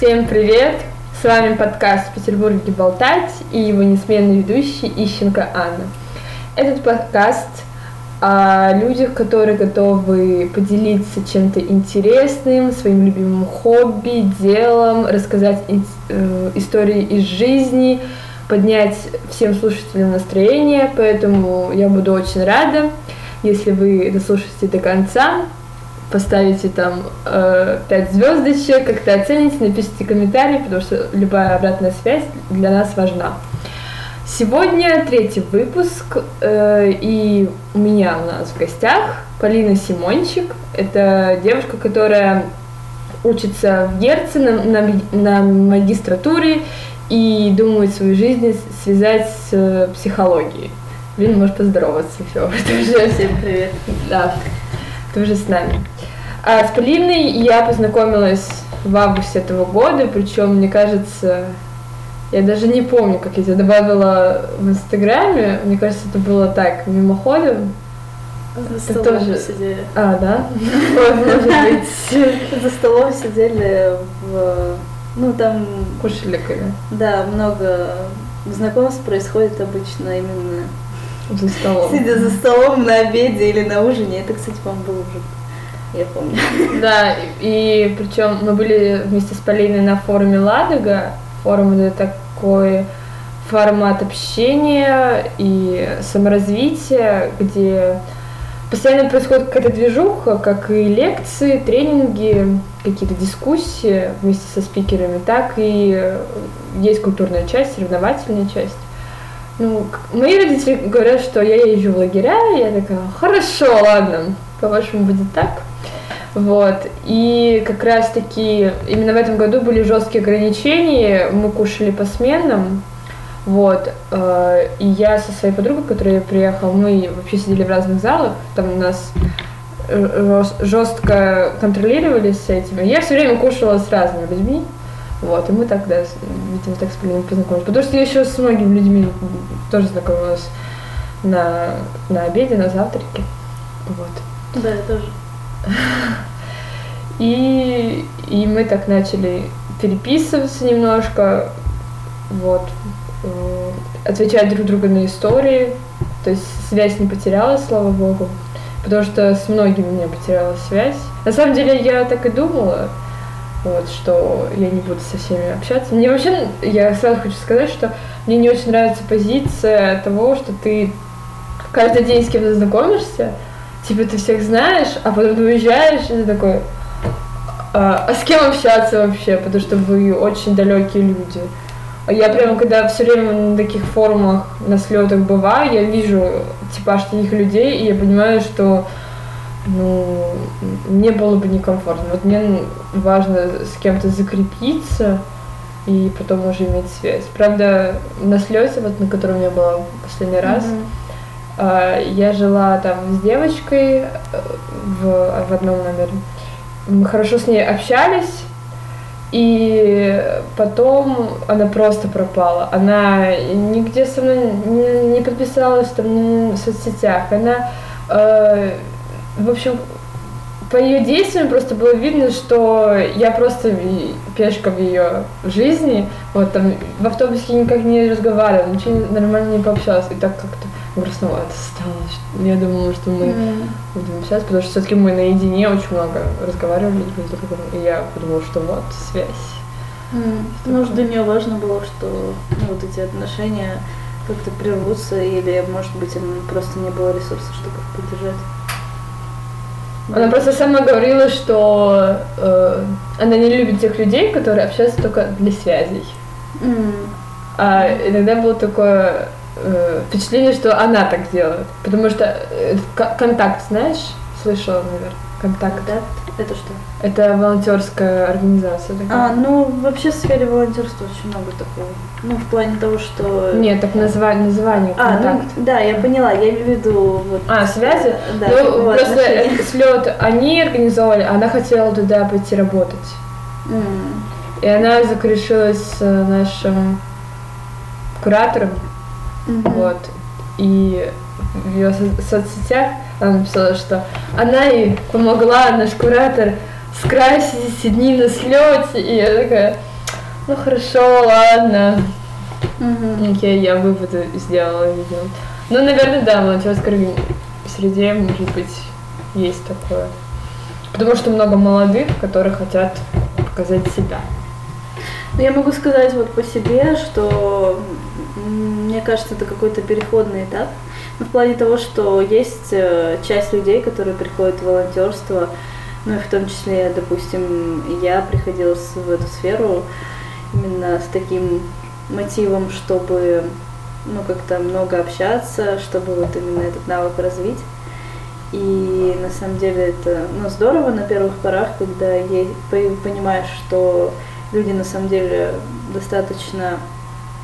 Всем привет! С вами подкаст «В Петербурге болтать» и его несменный ведущий Ищенко Анна. Этот подкаст о людях, которые готовы поделиться чем-то интересным, своим любимым хобби, делом, рассказать э, истории из жизни, поднять всем слушателям настроение, поэтому я буду очень рада, если вы дослушаете до конца, поставите там э, 5 звездочек, как-то оцените, напишите комментарий, потому что любая обратная связь для нас важна. Сегодня третий выпуск, э, и у меня у нас в гостях Полина Симончик. Это девушка, которая учится в Герце на, на, на магистратуре и думает свою жизнь связать с э, психологией. Блин, можешь поздороваться, все. Всем привет. Да, ты уже с нами. А с Полиной я познакомилась в августе этого года, причем, мне кажется, я даже не помню, как я тебя добавила в Инстаграме. Мне кажется, это было так, мимоходом. За столом тоже... сидели. А, да? Может быть. За столом сидели в... Ну, там... Кушали. Да, много знакомств происходит обычно именно... За столом. Сидя за столом на обеде или на ужине. Это, кстати, по-моему, было уже я помню. Да, и причем мы были вместе с Полиной на форуме Ладога. Форум это такой формат общения и саморазвития, где постоянно происходит какая-то движуха, как и лекции, тренинги, какие-то дискуссии вместе со спикерами, так и есть культурная часть, соревновательная часть. Ну, мои родители говорят, что я езжу в лагеря, и я такая, хорошо, ладно, по-вашему будет так. Вот. И как раз-таки именно в этом году были жесткие ограничения, мы кушали по сменам, вот. Э, и я со своей подругой, которая приехала, мы вообще сидели в разных залах, там у нас жестко контролировали с этим. Я все время кушала с разными людьми. Вот, и мы тогда, видимо, так с Полиной познакомились. Потому что я еще с многими людьми тоже знакомилась на, на обеде, на завтраке. Вот. Да, я тоже. И, и мы так начали переписываться немножко, вот, э, отвечать друг другу на истории, то есть связь не потерялась, слава богу, потому что с многими у меня потерялась связь. На самом деле я так и думала, вот, что я не буду со всеми общаться. Мне вообще, я сразу хочу сказать, что мне не очень нравится позиция того, что ты каждый день с кем-то знакомишься, типа ты всех знаешь, а потом ты уезжаешь, и ты такой, а, а с кем общаться вообще, потому что вы очень далекие люди. А я прямо, когда все время на таких форумах, на слетах бываю, я вижу типаж таких людей, и я понимаю, что ну, мне было бы некомфортно. Вот мне важно с кем-то закрепиться и потом уже иметь связь. Правда, на слете, вот на котором я была последний раз, mm-hmm я жила там с девочкой э, в, в одном номере. Мы хорошо с ней общались, и потом она просто пропала. Она нигде со мной не, подписалась там в соцсетях. Она, э, в общем, по ее действиям просто было видно, что я просто пешка в ее жизни. Вот там в автобусе никак не разговаривала, ничего нормально не пообщалась. И так как-то грустновато стало. Я думала, что мы mm. будем сейчас, потому что все-таки мы наедине очень много разговаривали друг с другом, и я подумала, что вот связь. Mm. Может, для нее важно было, что ну, вот эти отношения как-то прервутся, или, может быть, просто не было ресурсов, чтобы их поддержать. Она просто сама говорила, что э, она не любит тех людей, которые общаются только для связей. Mm. А иногда было такое э, впечатление, что она так делает. Потому что э, контакт, знаешь, слышала, наверное, контакт. Да? Это что? Это волонтерская организация. Такая. А, ну вообще в сфере волонтерства очень много такого. Ну, в плане того, что. Нет, так название, название а, контакт. Ну, да, я поняла, я имею в виду вот. А, связи? Да, ну, просто слет они организовали, а она хотела туда пойти работать. Mm. И она закрешилась с нашим куратором. Mm-hmm. Вот. И в ее соцсетях она написала, что она ей помогла, наш куратор, скрасить эти дни на слете. И я такая, Ну хорошо, ладно. Мгм. Окей, я выводы сделала, видимо. Ну, наверное, да, в волонтерской среде, может быть, есть такое. Потому что много молодых, которые хотят показать себя. Ну, Я могу сказать вот по себе, что мне кажется, это какой-то переходный этап. Ну, в плане того, что есть э, часть людей, которые приходят в волонтерство, ну и в том числе, допустим, я приходила в эту сферу именно с таким мотивом, чтобы ну, как-то много общаться, чтобы вот именно этот навык развить. И на самом деле это ну, здорово на первых порах, когда е- по- понимаешь, что люди на самом деле достаточно,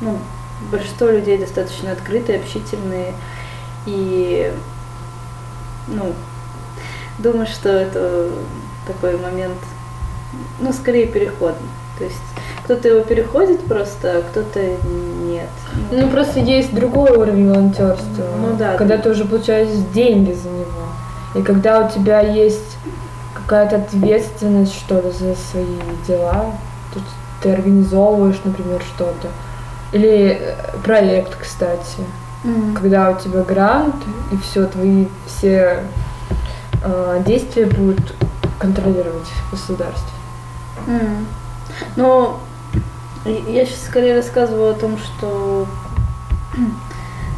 ну, большинство людей достаточно открытые, общительные, и, ну, думаю, что это такой момент, ну, скорее переходный. То есть кто-то его переходит просто, а кто-то нет. Ну, просто есть другой уровень волонтерства. Ну да. Когда ты уже получаешь деньги за него. И когда у тебя есть какая-то ответственность, что ли, за свои дела. То ты организовываешь, например, что-то. Или э, проект, кстати. Мгм. Когда у тебя грант, и все, твои все э, действия будут контролировать государство. Но и- я сейчас скорее рассказываю о том, что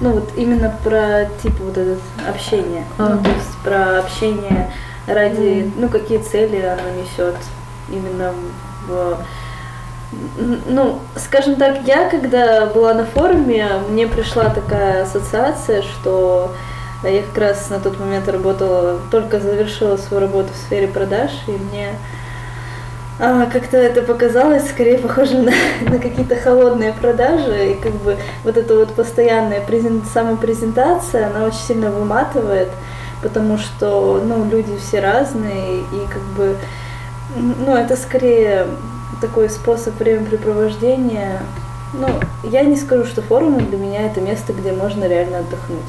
ну вот именно про типа вот это общение. А. Ну, то есть про общение ради, ну какие цели оно несет именно в ну, скажем так, я когда была на форуме, мне пришла такая ассоциация, что я как раз на тот момент работала, только завершила свою работу в сфере продаж, и мне а, как-то это показалось скорее похоже на, на какие-то холодные продажи, и как бы вот эта вот постоянная презен- самопрезентация, она очень сильно выматывает, потому что, ну, люди все разные, и как бы, ну, это скорее такой способ времяпрепровождения. Ну, я не скажу, что форумы для меня это место, где можно реально отдохнуть.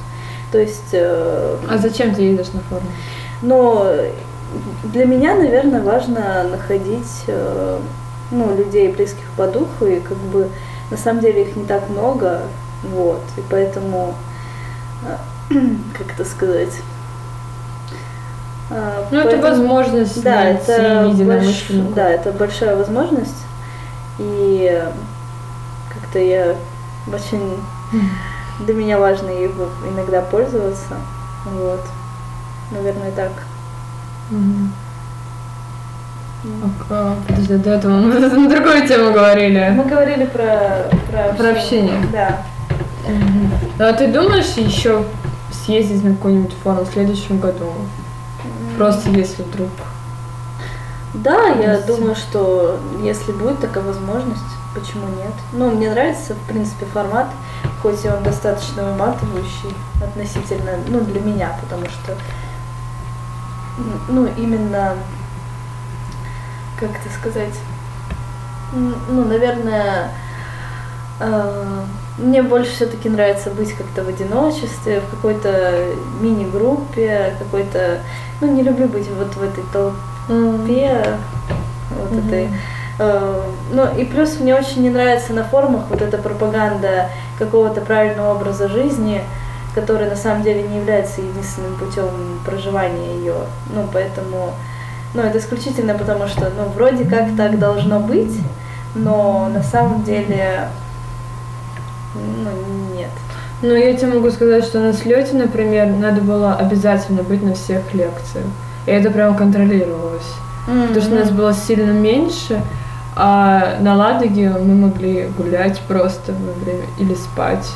То есть э, А зачем ты едешь на форум? но для меня, наверное, важно находить э, ну, людей близких по духу, и как бы на самом деле их не так много, вот, и поэтому, э, как это сказать, э, Ну, это возможность да, это больш- да, это большая возможность, и как-то я очень для меня важно ей иногда пользоваться, вот, наверное, так. Мгм. А, Подожди, до этого мы на другую тему говорили. Мы говорили про, про, Про общение. Да. Ну, а ты думаешь еще съездить на какой-нибудь форум в следующем году? Просто если вдруг. Да, я Есть. думаю, что если будет такая возможность, почему нет? Ну, мне нравится, в принципе, формат, хоть и он достаточно выматывающий относительно, ну, для меня, потому что, ну, именно, как это сказать, ну, наверное, э, мне больше все-таки нравится быть как-то в одиночестве, в какой-то мини-группе, какой-то, ну, не люблю быть вот в этой толпе, толпе, вот Мгм. этой. э, Ну и плюс мне очень не нравится на форумах вот эта пропаганда какого-то правильного образа жизни, который на самом деле не является единственным путем проживания ее. Ну поэтому, ну это исключительно потому что, ну вроде как так должно быть, но на самом деле, ну нет. Ну, я тебе могу сказать, что на слете, например, надо было обязательно быть на всех лекциях. И это прям контролировалось. Потому что нас было сильно меньше, а на Ладоге мы могли гулять просто во время или спать.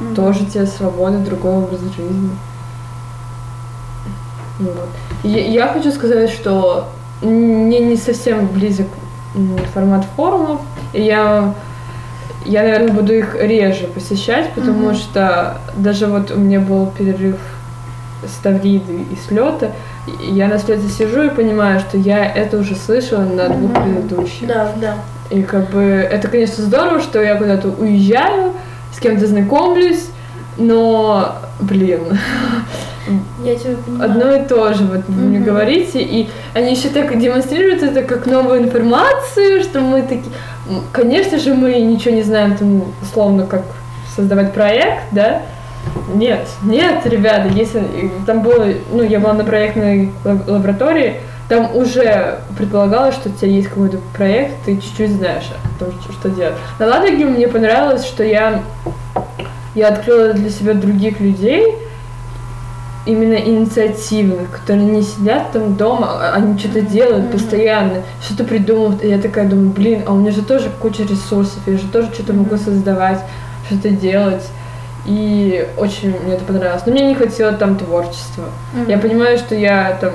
Мгм. Тоже тебе свобода, другой образ жизни. Ну Вот. Я, я хочу сказать, что мне не совсем близок формат форумов, и я, я, наверное, буду их реже посещать, потому Мгм. что даже вот у меня был перерыв с Тавриды и слета, и я на слете сижу и понимаю, что я это уже слышала на двух Мгм. предыдущих. Да, да. И как бы это, конечно, здорово, что я куда-то уезжаю, с кем-то знакомлюсь, но, блин, Я тебя понимаю. одно и то же, вот вы мне говорите, и они еще так демонстрируют это как новую информацию, что мы такие... Конечно же, мы ничего не знаем, там, условно, как создавать проект, да? Нет, нет, ребята, если там было, ну, я была на проектной лаб- лаборатории, там уже предполагалось, что у тебя есть какой-то проект, ты чуть-чуть знаешь о том, что, что делать. На Ладоге мне понравилось, что я, я открыла для себя других людей, именно инициативных, которые не сидят там дома, а они что-то делают Мгм. постоянно, что-то придумывают, и я такая думаю, блин, а у меня же тоже куча ресурсов, я же тоже что-то могу создавать, что-то делать. И очень мне это понравилось. Но мне не хватило там творчества. Мгм. Я понимаю, что я там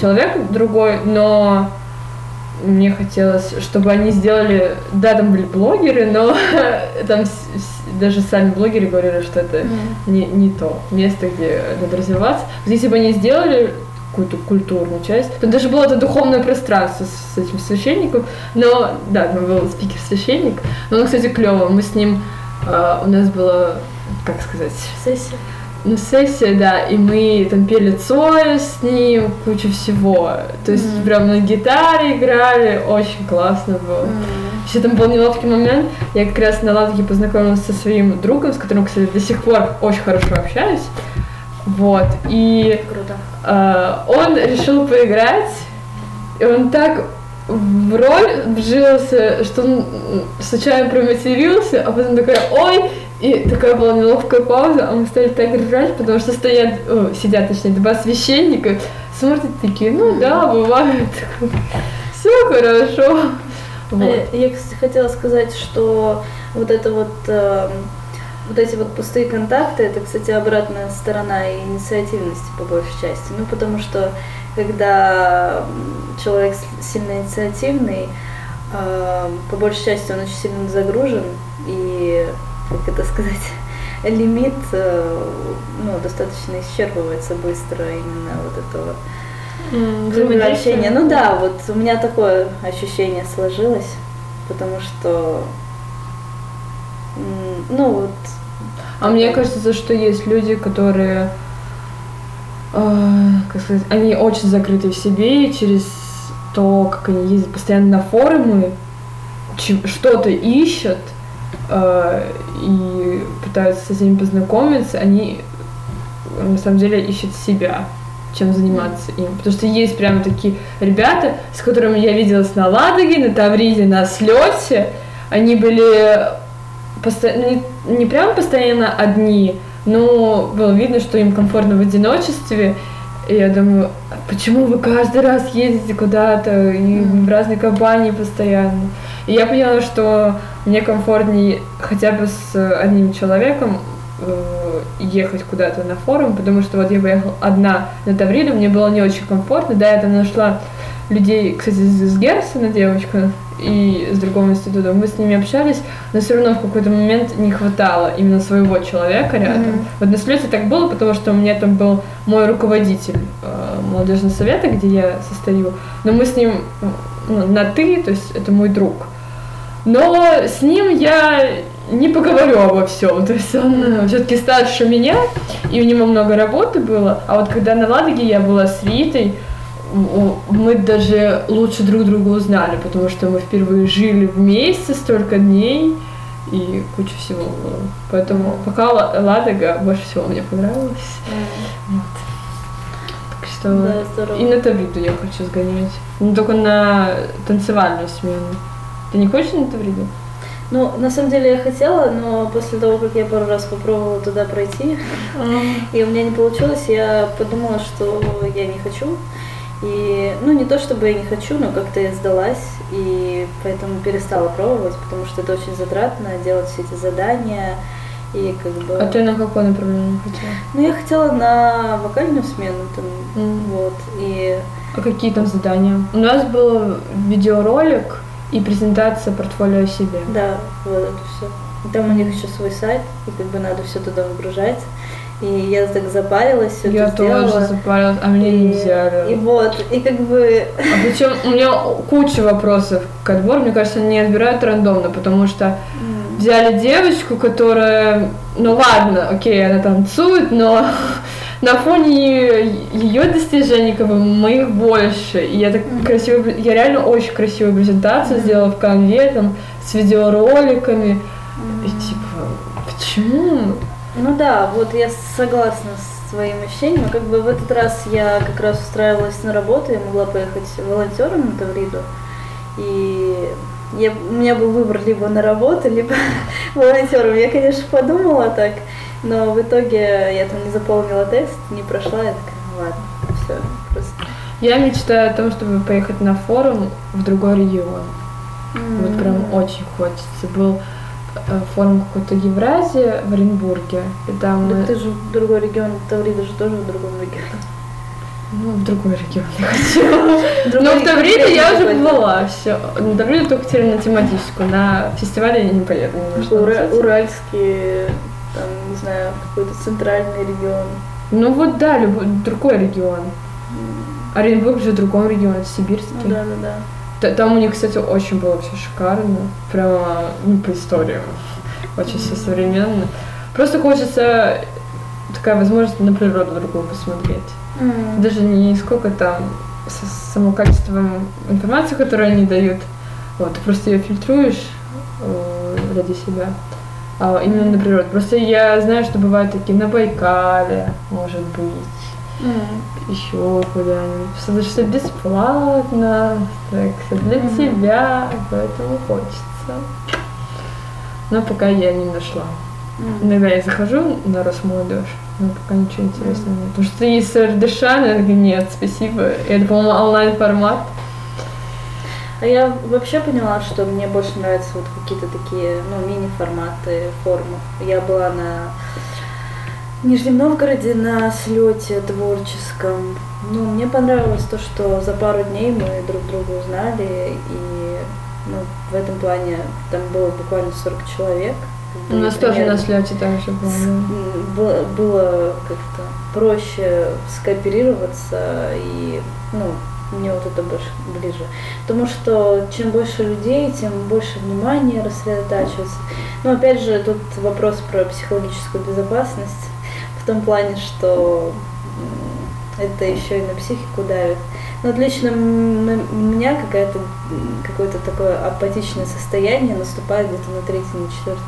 человек другой, но мне хотелось, чтобы они сделали... Да, там были блогеры, но там даже сами блогеры говорили, что это не, не то место, где надо развиваться. Вот Если бы они сделали какую-то культурную часть, то даже было это духовное пространство с, с этим священником. Но, да, там был спикер-священник. Но он, кстати, клево. Мы с ним... а, у нас было, как сказать, Сессия. Ну, сессия, да, и мы там пели Цоя с ним, кучу всего. То есть Мгм. прям на гитаре играли, очень классно было. М. Еще там был неловкий момент. Я как раз на Ладоге познакомилась со своим другом, с которым, кстати, до сих пор очень хорошо общаюсь. Вот. И Круто. э, он решил поиграть, и он так в роль вжился, что он случайно проматерился, а потом такая «Ой!» И такая была неловкая пауза, а мы стали так ржать, потому что стоят, о, сидят, точнее, два священника, смотрят такие, ну да, бывает. Все хорошо. Вот. Э, Я, кстати, хотела сказать, что вот это вот эм, вот эти вот пустые контакты, это, кстати, обратная сторона инициативности по большей части. Ну, потому что когда человек сильно инициативный, эм, по большей части он очень сильно загружен, и, как это сказать, лимит э, ну, достаточно исчерпывается быстро именно вот этого взаимоотношения. Ну да, вот у меня такое ощущение сложилось, потому что, ну вот, А мне кажется, что есть люди, которые, э, как сказать, они очень закрыты в себе, и через то, как они ездят постоянно на форумы, что-то ищут и пытаются с ними познакомиться, они на самом деле ищут себя, чем заниматься им. Потому что есть прям такие ребята, с которыми я виделась на Ладоге, на Тавриде, на слете. Они были посто- ну, не, не прям постоянно одни, но было видно, что им комфортно в одиночестве. И я думаю, «А почему вы каждый раз ездите куда-то и в разные компании постоянно? И я поняла, что мне комфортнее хотя бы с одним человеком э, ехать куда-то на форум, потому что вот я поехала одна на Тавриду, мне было не очень комфортно, да, я там нашла людей, кстати, из Герсона девочка и с другого института, мы с ними общались, но все равно в какой-то момент не хватало именно своего человека рядом. Мгм. Вот на слете так было, потому что у меня там был мой руководитель э, молодежного совета, где я состою, но мы с ним ну, на ты, то есть это мой друг. Но с ним я не поговорю обо всем. То есть он все-таки старше меня, и у него много работы было. А вот когда на Ладоге я была с Ритой, мы даже лучше друг друга узнали, потому что мы впервые жили вместе столько дней, и куча всего было. Поэтому пока Ла- Ладога больше всего мне понравилась. Вот. Так что... да, здорово. И на Тавриду я хочу сгонять. Ну, только на танцевальную смену. Ты не хочешь на Тавриду? Ну, на самом деле я хотела, но после того, как я пару раз попробовала туда пройти, и у меня не получилось, я подумала, что я не хочу. И, ну, не то чтобы я не хочу, но как-то я сдалась, и поэтому перестала пробовать, потому что это очень затратно, делать все эти задания, и как бы... А ты на какое направление хотела? Ну, я хотела на вокальную смену, там, М. вот, и... А какие там задания? У нас был видеоролик и презентация портфолио о себе. Да, вот это все. Там у них еще свой сайт, и как бы надо все туда выгружать. И я так запарилась, все я это сделала. тоже запарилась, а мне не И- взяли. И вот, и как бы... А причем у меня куча вопросов к отбору. Мне кажется, они отбирают рандомно, потому что взяли девочку, которая, ну ладно, окей, она танцует, но на фоне ее достижений, как бы, моих больше. И я так красиво, я реально очень красивую презентацию сделала в конве, там, с видеороликами. И типа, почему? Ну да, вот я согласна с своим ощущением. Как бы в этот раз я как раз устраивалась на работу, я могла поехать волонтером на Тавриду. И я, у меня был выбор либо на работу, либо волонтером. Я, конечно, подумала так, но в итоге я там не заполнила тест, не прошла, я такая, ну ладно, все, просто. Я мечтаю о том, чтобы поехать на форум в другой регион. Mm-hmm. Вот прям очень хочется. Был форум какой-то Евразия в Оренбурге. И там... Так ты же в другой регион, Таврида же тоже в другом регионе. Ну, в другой регион я хочу. Но в Тавриде я уже была, все. На Тавриде только теперь на тематическую, на фестивале я не поеду. Уральский, там, не знаю, какой-то центральный регион. Ну вот да, любой, другой регион. Оренбург же в другом регионе, сибирский. Ну, да, да, да. Там у них, кстати, очень было все шикарно. Прямо, ну, по истории. Очень все современно. Просто хочется такая возможность на природу другую посмотреть. Mm. Даже не сколько там само качество информации, которую они дают. Вот, ты просто ее фильтруешь э, ради себя. А именно на природу. Просто я знаю, что бывают такие на Байкале, может быть. Mm. Еще куда-нибудь. Потому что бесплатно, так, для mm. тебя, поэтому хочется. Но пока я не нашла. Mm. Иногда я захожу на Росмолодежь, но пока ничего интересного нет. Потому что есть РДШ, но я говорю, нет, спасибо. Это, по-моему, онлайн-формат. А я вообще поняла, что мне больше нравятся вот какие-то такие, ну, мини-форматы форумов. Я была на Нижнем Новгороде на слете творческом. Ну, мне понравилось то, что за пару дней мы друг друга узнали, и ну, в этом плане там было буквально 40 человек. У нас тоже на слете так же было. Было, как-то проще скооперироваться, и ну, мне вот это больше ближе. Потому что чем больше людей, тем больше внимания рассредотачивается. Но опять же, тут вопрос про психологическую безопасность в том плане, что это еще и на психику давит. Но вот лично на меня какая-то какое-то такое апатичное состояние наступает где-то на третий, на четвертый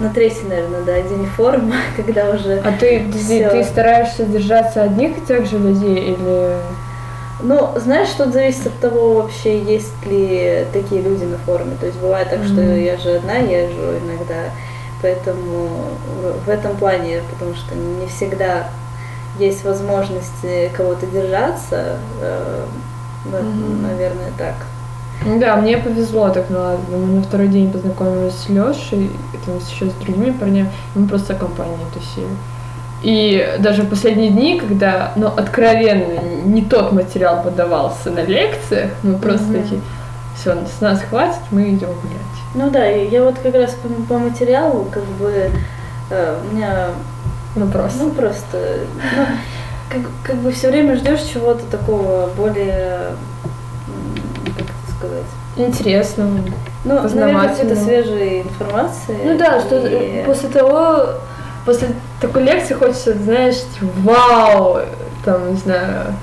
на третий, наверное, да, день форума, когда уже. А ты, ты, ты стараешься держаться одних и тех же людей или ну, знаешь, что зависит от того, вообще есть ли такие люди на форуме. То есть бывает так, mm-hmm. что я же одна езжу иногда. Поэтому в этом плане, потому что не всегда есть возможность кого-то держаться, mm-hmm. наверное, так. Да, мне повезло так на Мы на второй день познакомились с Лешей, там еще с другими парнями, мы просто компанией тусили. И даже в последние дни, когда, ну, откровенно не тот материал подавался на лекциях, мы просто mm-hmm. такие, все, с нас хватит, мы идем гулять. Ну да, я вот как раз по, по материалу, как бы, э, у меня... Ну просто. Ну просто, ну, как, как бы все время ждешь чего-то такого более, как это сказать? Интересного. Ну, наверное, какой-то свежей информации. Ну да, и... что после того после такой лекции хочется, знаешь, типа, вау, там, не знаю,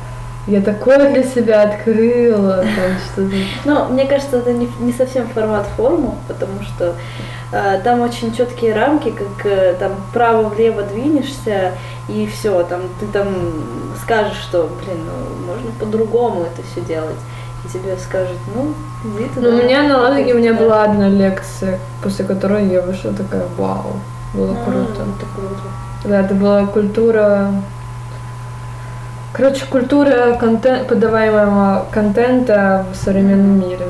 я такое для себя открыла, там что-то. Ну, мне кажется, это не, не совсем формат форму, потому что э, там очень четкие рамки, как э, там право-влево двинешься, и все, там ты там скажешь, что, блин, ну, можно по-другому это все делать. И тебе скажут, ну, иди туда. Ну, у меня на Ладоге у меня была одна лекция, после которой я вышла такая, вау, было а, круто. Это круто. Да, это была культура Короче, культура контент, подаваемого контента в современном мире.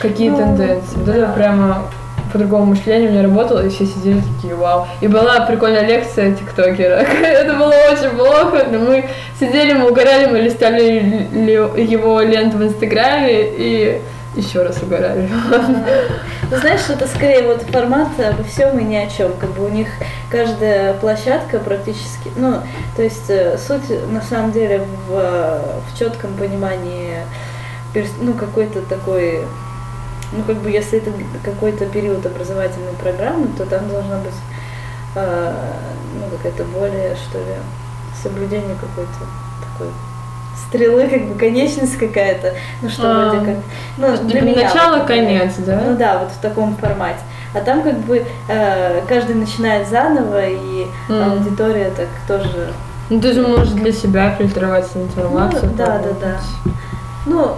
Какие ну, тенденции. Да. это прямо по-другому мышлению у меня работало, и все сидели такие, вау. И была прикольная лекция тиктокера. это было очень плохо, но мы сидели, мы угорали, мы листали его ленту в Инстаграме, и еще раз угорали. Ну, знаешь, это скорее вот формат обо всем и ни о чем. Как бы у них каждая площадка практически, ну, то есть э, суть на самом деле в, в четком понимании, ну, какой-то такой, ну, как бы если это какой-то период образовательной программы, то там должна быть, э, ну, какая-то более, что ли, соблюдение какой-то такой стрелы, как бы конечность какая-то, ну что А. вроде как, ну для Типа меня. начало, вот, конец, да? Ну да, вот в таком формате. А там как бы э, каждый начинает заново, и М. аудитория так тоже Ну, ты же можешь для себя фильтровать информацию. Ну, да, да, да. Ну,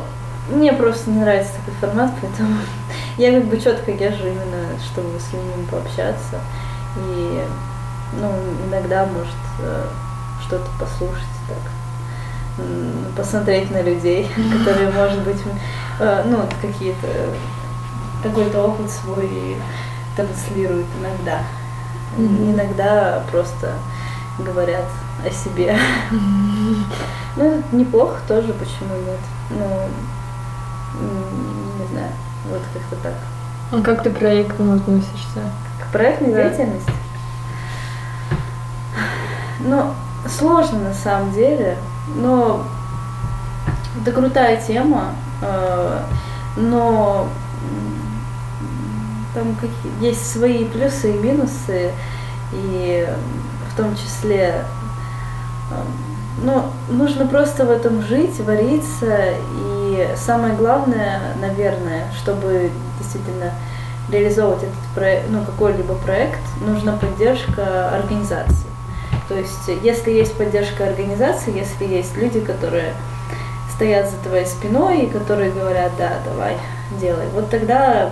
мне просто не нравится такой формат, поэтому я как бы четко езжу именно, чтобы с людьми пообщаться. И, ну, иногда, может, э, что-то послушать так. Посмотреть на людей, которые, может быть, э, ну, какие-то, какой-то опыт свой транслируют иногда. Мгм. Иногда просто говорят о себе. Ну, это неплохо тоже, почему нет. Ну, не знаю, вот как-то так. А как ты к проектам относишься? К проектной Да. деятельности? Ну, сложно на самом деле, но это крутая тема, э, но там есть свои плюсы и минусы, и в том числе э, ну, нужно просто в этом жить, вариться, и самое главное, наверное, чтобы действительно реализовывать этот проект, ну, какой-либо проект, нужна поддержка организации. То есть, если есть поддержка организации, если есть люди, которые стоят за твоей спиной и которые говорят, да, давай, делай, вот тогда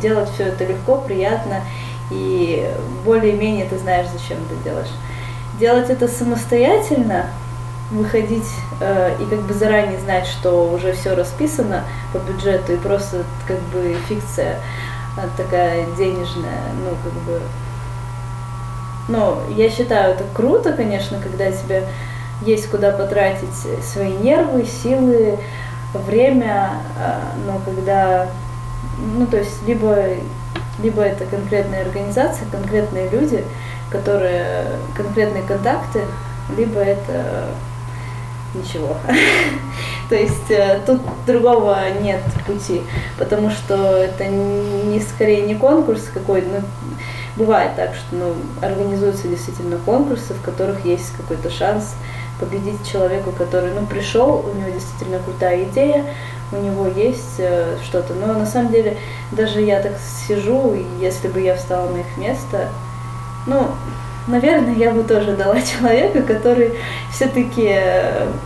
делать все это легко, приятно, и более-менее ты знаешь, зачем ты делаешь. Делать это самостоятельно, выходить э, и как бы заранее знать, что уже все расписано по бюджету и просто как бы фикция э, такая денежная, ну как бы, ну я считаю это круто, конечно, когда тебе есть куда потратить свои нервы, силы, время, э, но когда, ну то есть либо либо это конкретная организация, конкретные люди, которые конкретные контакты, либо это ничего. То есть э, тут другого нет пути, потому что это не скорее не конкурс какой-то, ну, бывает так, что ну, организуются действительно конкурсы, в которых есть какой-то шанс победить человеку, который ну, пришел, у него действительно крутая идея, у него есть э, что-то. Но на самом деле даже я так сижу, если бы я встала на их место, ну, наверное, я бы тоже дала человеку, который все-таки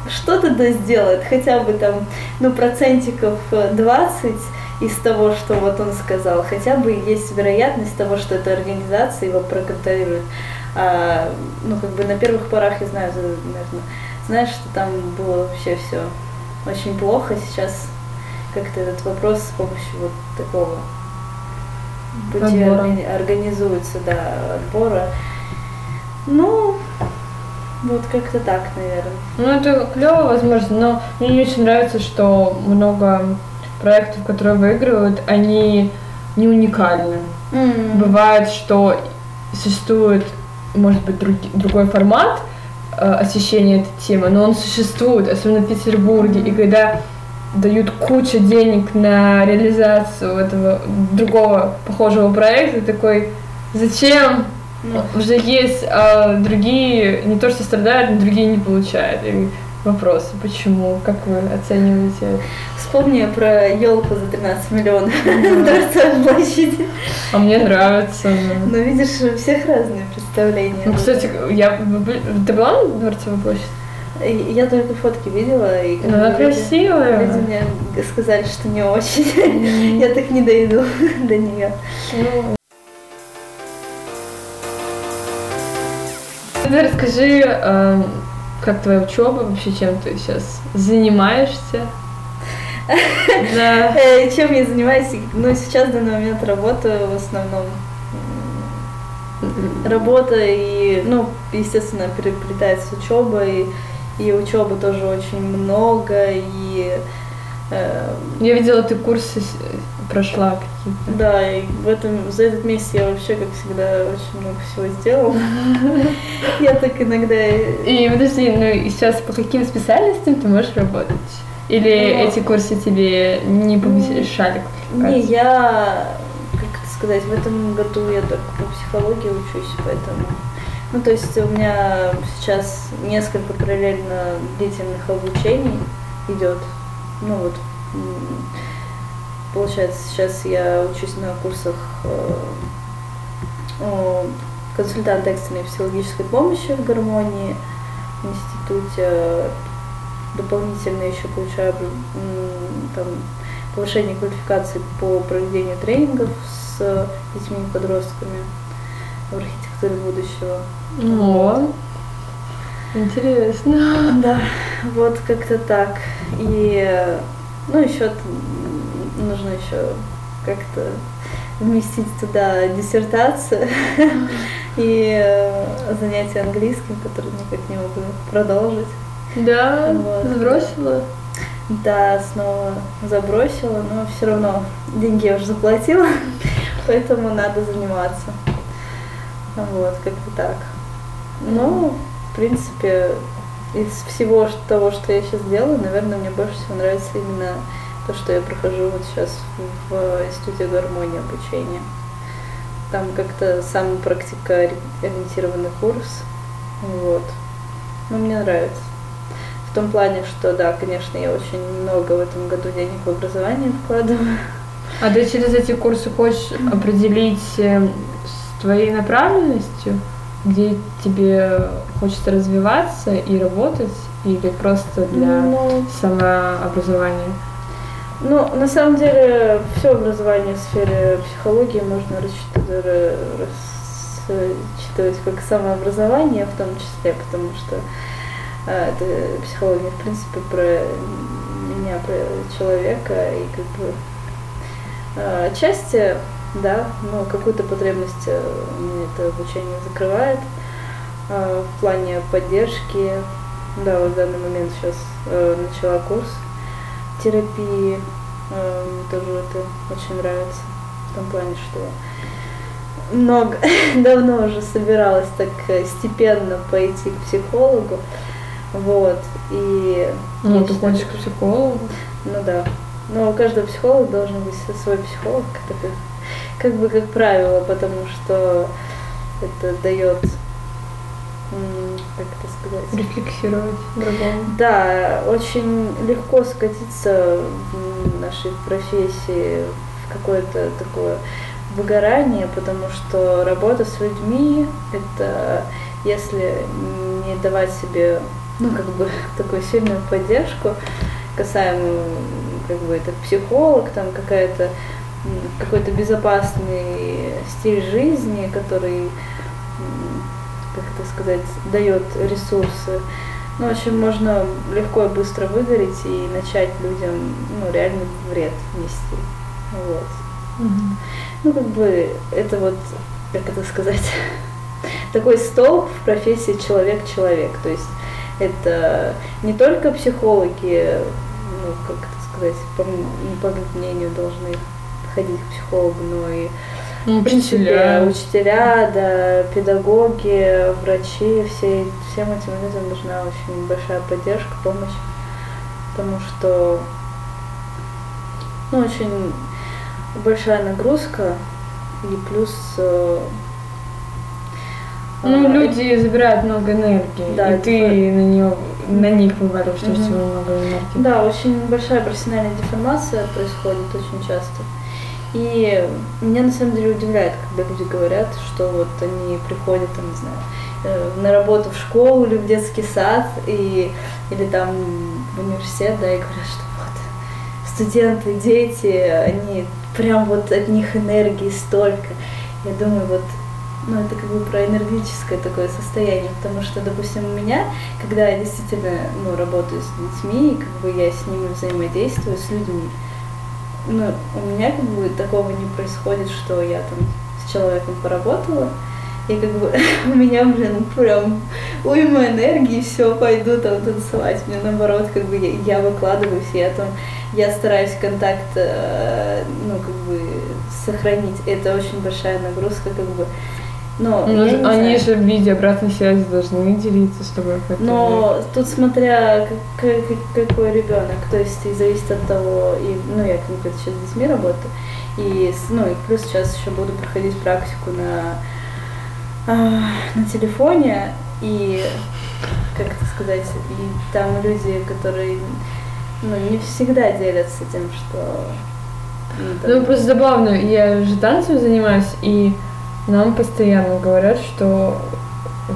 что-то да сделает, хотя бы там, ну, процентиков 20 из того, что вот он сказал, хотя бы есть вероятность того, что эта организация его проконтролирует. А, ну, как бы на первых порах я знаю, наверное, знаешь, что там было вообще все очень плохо. Сейчас как-то этот вопрос с помощью вот такого пути органи- организуется, да, отбора. Ну, вот как-то так, наверное. Ну, это клево, возможно, но мне не очень нравится, что много проектов, которые выигрывают, они не уникальны. Бывает, что существует, может быть, други- другой формат э, освещения этой темы, но он существует, особенно в Петербурге. И когда дают кучу денег на реализацию этого другого похожего проекта, такой, зачем? Ну, Уже есть а, другие, не то что страдают, но другие не получают. И вопросы, почему, как вы оцениваете? Вспомни про елку за 13 миллионов в Дворцовой площади. А мне нравится. ну. Видишь, у всех разные представления. Ну, кстати, я... Ты была на Дворцовой площади? Я только фотки видела, и Ну, она красивая. Люди мне сказали, что не очень. Я так не дойду до нее. Ну, расскажи, эм, как твоя учеба, вообще чем ты сейчас занимаешься? Да. Э, Чем я занимаюсь? Ну, сейчас в данный момент работаю в основном. Работа и, ну, естественно, переплетается с учебой, и учебы тоже очень много, и э, Я видела, ты курсы прошла какие-то. да, и в этом, за этот месяц я вообще, как всегда, очень много всего сделала. Я так иногда... И подожди, ну и сейчас по каким специальностям ты можешь работать? Или Ну, эти курсы тебе не помешали Не, я, как это сказать, в этом году я только по психологии учусь, поэтому Ну, то есть у меня сейчас несколько параллельно длительных обучений идет. Ну вот, получается, сейчас я учусь на курсах э, консультанта экстренной психологической помощи в гармонии в институте. Дополнительно еще получаю там, повышение квалификации по проведению тренингов с детьми и подростками в архитектуре будущего. О, интересно. Да, вот как-то так. И, ну, еще нужно еще как-то вместить туда диссертацию и э, занятия английским, которые никак не могу продолжить. Да, вот. забросила? Да, снова забросила, но все равно деньги я уже заплатила, поэтому надо заниматься. Вот, как-то так. Ну, в принципе, из всего того, что я сейчас делаю, наверное, мне больше всего нравится именно то, что я прохожу вот сейчас в институте гармонии обучения. Там как-то самый практикоориентированный курс. Вот. Но мне нравится. В том плане, что да, конечно, я очень много в этом году денег в образование вкладываю. А ты через эти курсы хочешь определить э, твоей направленностью, где тебе хочется развиваться и работать, или просто для ну, самообразования? Ну, на самом деле, все образование в сфере психологии можно рассчитывать, как самообразование в том числе, потому что э, это психология, в принципе, про меня, про человека, и как бы э, отчасти да, но какую-то потребность э, мне это обучение закрывает. А, в плане поддержки, да, вот в данный момент сейчас э, начала курс терапии, э, тоже это очень нравится, в том плане, что много, давно уже собиралась так степенно пойти к психологу, вот, и... Ну, ты ходишь к психологу? Ну да, но у каждого психолога должен быть свой психолог, который как бы как правило, потому что это дает как это сказать? Рефлексировать другому. Да, очень легко скатиться в нашей профессии в какое-то такое выгорание, потому что работа с людьми это если не давать себе ну как бы такую сильную поддержку касаемо как бы это психолог там какая-то какой-то безопасный стиль жизни, который, как это сказать, дает ресурсы. Ну, в общем, можно легко и быстро выгореть и начать людям, ну, реально вред нести. Вот. Угу. Ну, как бы, это вот, как это сказать, такой столб в профессии человек-человек. То есть это не только психологи, ну, как это сказать, по, по мнению должны ходить к психологу, но и ну, в принципе, учителя, да, педагоги, врачи, все, всем этим людям нужна очень большая поддержка, помощь, потому что ну, очень большая нагрузка и плюс э, ну, а, люди забирают много энергии, да, и ты на нее на них вываливаешь угу. всего много энергии. Да, очень большая профессиональная деформация происходит очень часто. И меня на самом деле удивляет, когда люди говорят, что вот они приходят, там, не знаю, э, на работу в школу или в детский сад, и, или там в университет, да, и говорят, что вот студенты, дети, они прям вот от них энергии столько. Я думаю, вот ну, это как бы про энергетическое такое состояние, потому что, допустим, у меня, когда я действительно, ну, работаю с детьми, и как бы я с ними взаимодействую, с людьми, ну, у меня как бы такого не происходит, что я там с человеком поработала, и как бы у меня, блин, прям уйма энергии, все, пойду там танцевать. Мне наоборот, как бы я, я выкладываюсь, я там, я стараюсь контакт, э, ну, как бы сохранить. Это очень большая нагрузка, как бы. Но ну, они знаю. же в виде обратной связи должны делиться с тобой. Но тут смотря как, как, какой ребенок, то есть и зависит от того, и, ну я конкретно сейчас с детьми работаю, и, ну и плюс сейчас еще буду проходить практику на а, на телефоне и как это сказать, и там люди, которые ну, не всегда делятся тем, что ну, ну просто забавно, я же танцем занимаюсь, и нам постоянно говорят, что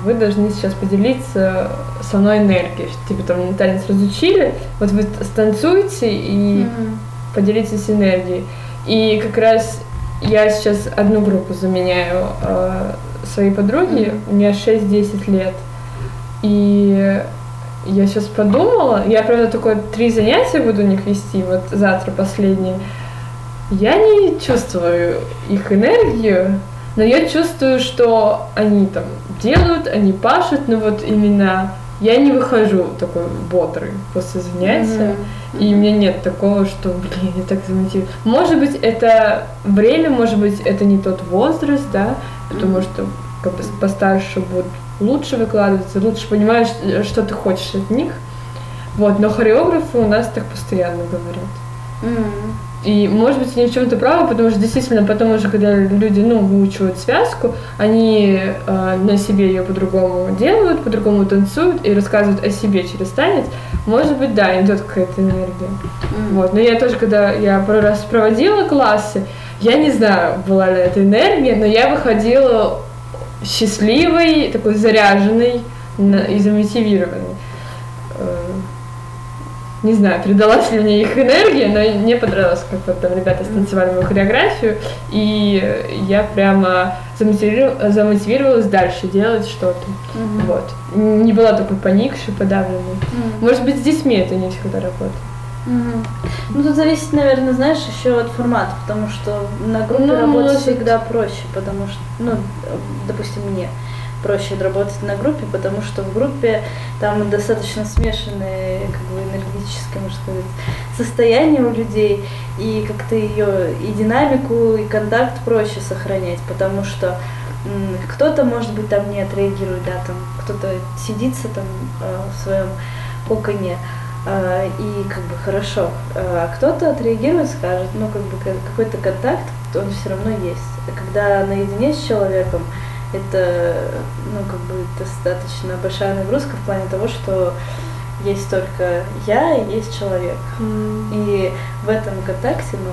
вы должны сейчас поделиться со мной энергией. Типа там танец разучили, вот вы станцуете и mm-hmm. поделитесь энергией. И как раз я сейчас одну группу заменяю э, своей подруги, mm-hmm. у нее 6-10 лет. И я сейчас подумала, я, правда, только три занятия буду у них вести, вот завтра последние. Я не чувствую их энергию, но я чувствую, что они там делают, они пашут, но вот именно я не выхожу такой бодрый после занятия, mm-hmm. и у меня нет такого, что, блин, я так замотивирована. Может быть, это время, может быть, это не тот возраст, да, потому mm-hmm. что как бы постарше будут лучше выкладываться, лучше понимаешь, что ты хочешь от них. Вот, но хореографы у нас так постоянно говорят. Mm-hmm. И, может быть, они в чем-то правы, потому что действительно потом уже, когда люди, ну, выучивают связку, они э, на себе ее по-другому делают, по-другому танцуют и рассказывают о себе через танец. Может быть, да, идет какая-то энергия. Mm. Вот. Но я тоже, когда я пару раз проводила классы, я не знаю, была ли это энергия, но я выходила счастливой, такой заряженной и замотивированной. Не знаю, передалась ли мне их энергия, но мне понравилось, как вот там ребята станцевали мою хореографию, и я прямо замотивировалась, замотивировалась дальше делать что-то. Mm-hmm. Вот. Не была такой поникшей, подавленной. Mm-hmm. Может быть, с детьми это не всегда работает. Mm-hmm. Ну, тут зависит, наверное, знаешь, еще от формата, потому что на группе ну, работать всегда проще, потому что, ну, допустим, мне проще работать на группе, потому что в группе там достаточно смешанные как бы, энергетические может сказать, состояния у людей, и как-то ее и динамику, и контакт проще сохранять, потому что кто-то, может быть, там не отреагирует, да, там кто-то сидится там э, в своем коконе, э, и как бы хорошо, а кто-то отреагирует, скажет, ну как бы какой-то контакт, он все равно есть. Когда наедине с человеком, это, ну, как бы достаточно большая нагрузка в плане того, что есть только я и есть человек. Mm. И в этом контакте, ну,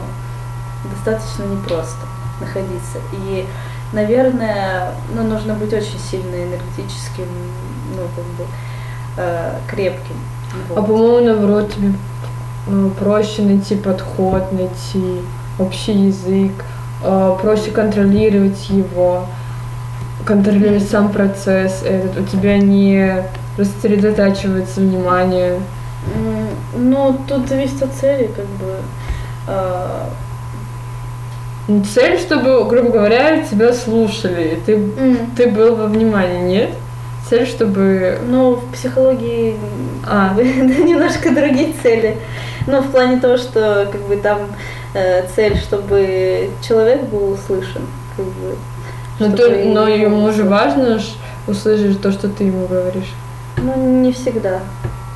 достаточно непросто находиться. И, наверное, ну, нужно быть очень сильно энергетическим, ну, как бы, э, крепким. Вот. А по-моему, наоборот, тебе э, проще найти подход, найти общий язык, э, проще контролировать его контролировать сам процесс этот, у тебя не рассредотачивается внимание. Ну, тут зависит от цели, как бы. А... Ну, цель, чтобы, грубо говоря, тебя слушали, ты, mm. ты был во внимании, нет? Цель, чтобы... Ну, в психологии а. немножко другие цели. Ну, в плане того, что как бы там э, цель, чтобы человек был услышан. Как бы. Но, то, но ему же важно услышать то, что ты ему говоришь. Ну, не всегда.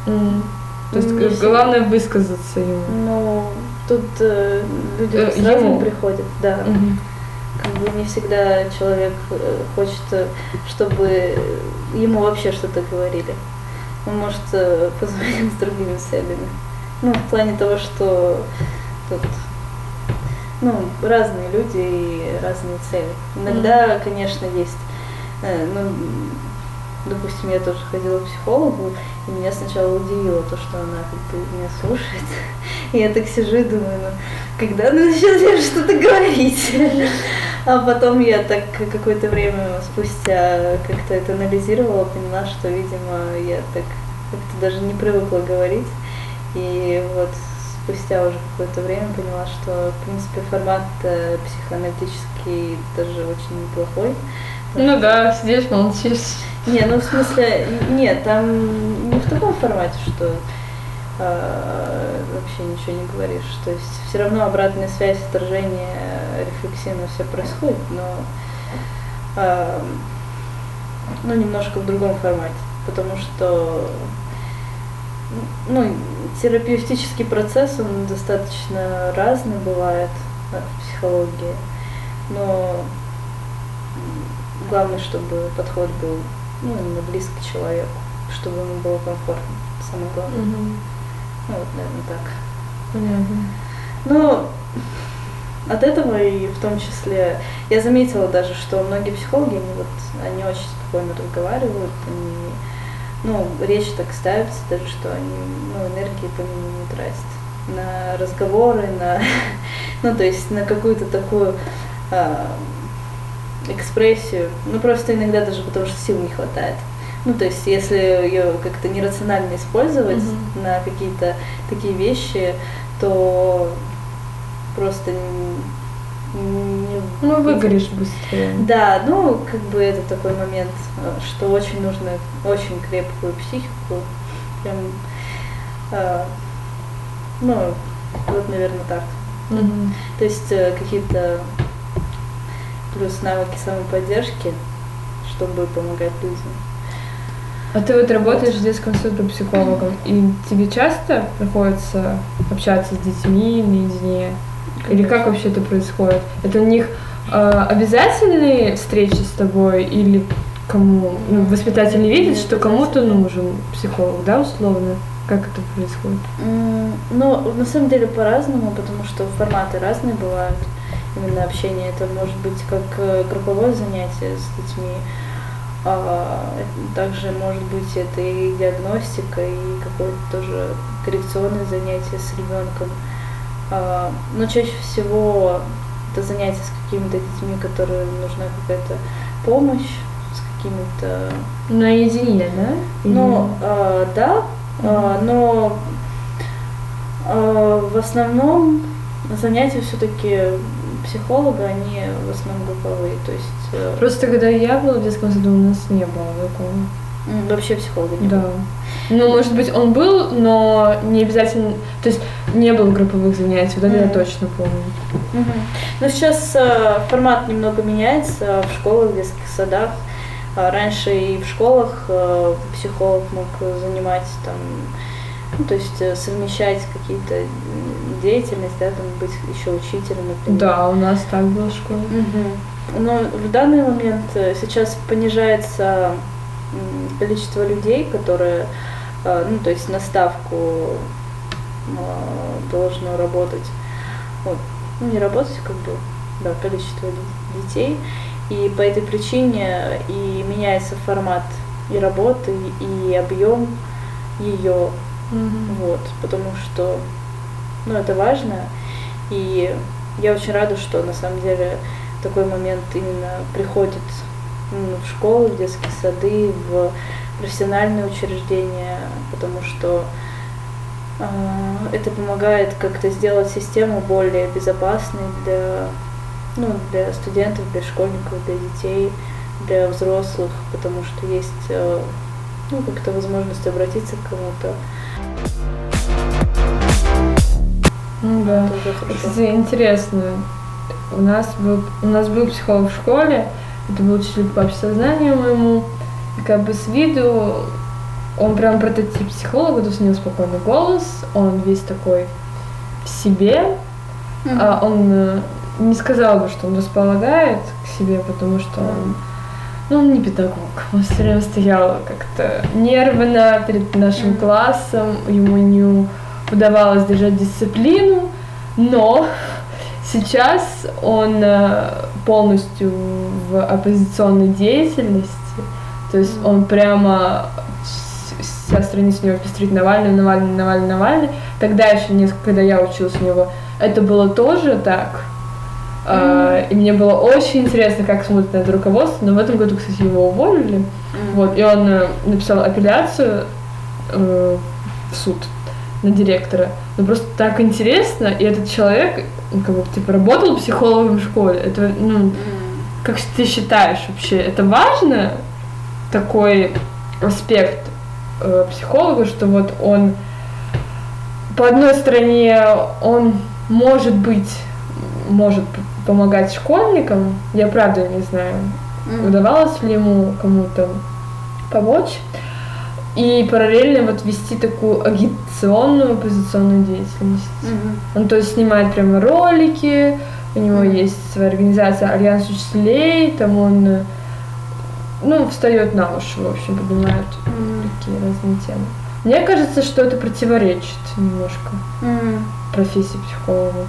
Mm. То есть не главное всегда. высказаться ему. Ну, тут э, люди э, с разным приходят, да. Mm-hmm. Как бы не всегда человек э, хочет, э, чтобы ему вообще что-то говорили. Он может э, позвонить с другими целями. Ну, в плане того, что тут ну, разные люди и разные цели. Иногда, mm-hmm. конечно, есть, э, ну, допустим, я тоже ходила к психологу, и меня сначала удивило то, что она как бы меня слушает. И я так сижу и думаю, ну, когда она начнет мне что-то говорить? А потом я так какое-то время спустя как-то это анализировала, поняла, что, видимо, я так как-то даже не привыкла говорить. И вот спустя уже какое-то время поняла, что, в принципе, формат э, психоаналитический даже очень неплохой. Ну да, сидишь, молчишь. Не, ну в смысле, нет, там не в таком формате, что э, вообще ничего не говоришь. То есть все равно обратная связь, отражение, рефлексия, ну, все происходит, но э, ну, немножко в другом формате. Потому что ну, терапевтический процесс, он достаточно разный бывает в психологии, но главное, чтобы подход был ну, именно близкий человеку, чтобы ему было комфортно, самое главное. Мгм. Ну, вот, наверное, так. Понятно. Ну, от этого и в том числе я заметила даже, что многие психологи, они вот, они очень спокойно разговаривают, они, ну, речь так ставится даже, что они, ну, энергии по нему не тратят на разговоры, на, ну, то есть на какую-то такую а, экспрессию, ну, просто иногда даже потому, что сил не хватает. Ну, то есть, если ее как-то нерационально использовать Мгм. на какие-то такие вещи, то просто не, не- Ну, выгоришь быстрее. Да, ну, как бы это такой момент, что очень нужно очень крепкую психику, прям, э, ну, вот, наверное, так. Мгм. То есть э, какие-то плюс навыки самоподдержки, чтобы помогать людям. А ты вот работаешь в детском саду психологом, и тебе часто приходится общаться с детьми наедине? Или как вообще это происходит? Это у них э, обязательные встречи с тобой или кому? Ну, воспитатели видят, что кому-то нужен психолог, да, условно? Как это происходит? Ну, на самом деле по-разному, потому что форматы разные бывают. Именно общение это может быть как э, групповое занятие с детьми, а, также может быть это и диагностика, и какое-то тоже коррекционное занятие с ребенком. А, Но чаще всего это занятие с какими-то детьми, которым нужна какая-то помощь, с какими-то Наедине, да? Ну, а, да, а, но а, в основном занятия все-таки психолога, они в основном групповые, то есть э, Просто когда я была в детском саду, у нас не было такого. Вообще психолога не Да. было. Ну, может быть, он был, но не обязательно... То есть не было групповых занятий, вот это я Мгм. точно помню. Мгм. Но сейчас э, формат немного меняется в школах, в детских садах. А Раньше и в школах э, психолог мог занимать там, ну, то есть э, совмещать какие-то деятельности, да, там быть еще учителем, например. Да, у нас так было в школе. Мгм. Но в данный момент э, сейчас понижается количество людей, которые, э, ну, то есть на ставку э, должно работать. Вот. Ну, не работать, как бы, да, количество де- детей. И по этой причине и меняется формат и работы, и объем ее. Вот, потому что, ну, это важно. И я очень рада, что на самом деле такой момент именно приходит в школы, в детские сады, в профессиональные учреждения, потому что а, это помогает как-то сделать систему более безопасной для, ну, для студентов, для школьников, для детей, для взрослых, потому что есть э, ну, как-то возможность обратиться к кому-то. Ну да. Кстати, интересно. У нас был, у нас был психолог в школе, это был учитель по общесознанию моему. И как бы с виду он прям прототип психолога, то есть у него спокойный голос, он весь такой в себе, Мгм. а он э, не сказал бы, что он располагает к себе, потому что он, ну, он не педагог. Он все время стоял как-то нервно перед нашим Мгм. классом, ему не удавалось держать дисциплину, но сейчас он э, полностью в оппозиционной деятельности, то есть он прямо вся страница у него пестрит Навальный, Навальный, Навальный, Навальный. Тогда еще несколько, когда я училась у него, это было тоже так. А, И мне было очень интересно, как смотрит на это руководство, но в этом году, кстати, его уволили. Мгм. Вот, и он э, написал апелляцию э, в суд на директора. Ну просто так интересно, и этот человек, как бы, типа, работал психологом в школе. Это, ну, как ты считаешь вообще, это важно, такой аспект э, психолога, что вот он, по одной стороне, он может быть, может помогать школьникам, я правда не знаю, удавалось ли ему кому-то помочь, и параллельно вот вести такую агитационную оппозиционную деятельность. Мгм. Он то есть снимает прямо ролики, у него Мгм. есть своя организация Альянс учителей, там он ну, встает на уши, в общем, поднимают М. такие разные темы. Мне кажется, что это противоречит немножко М. профессии психолога.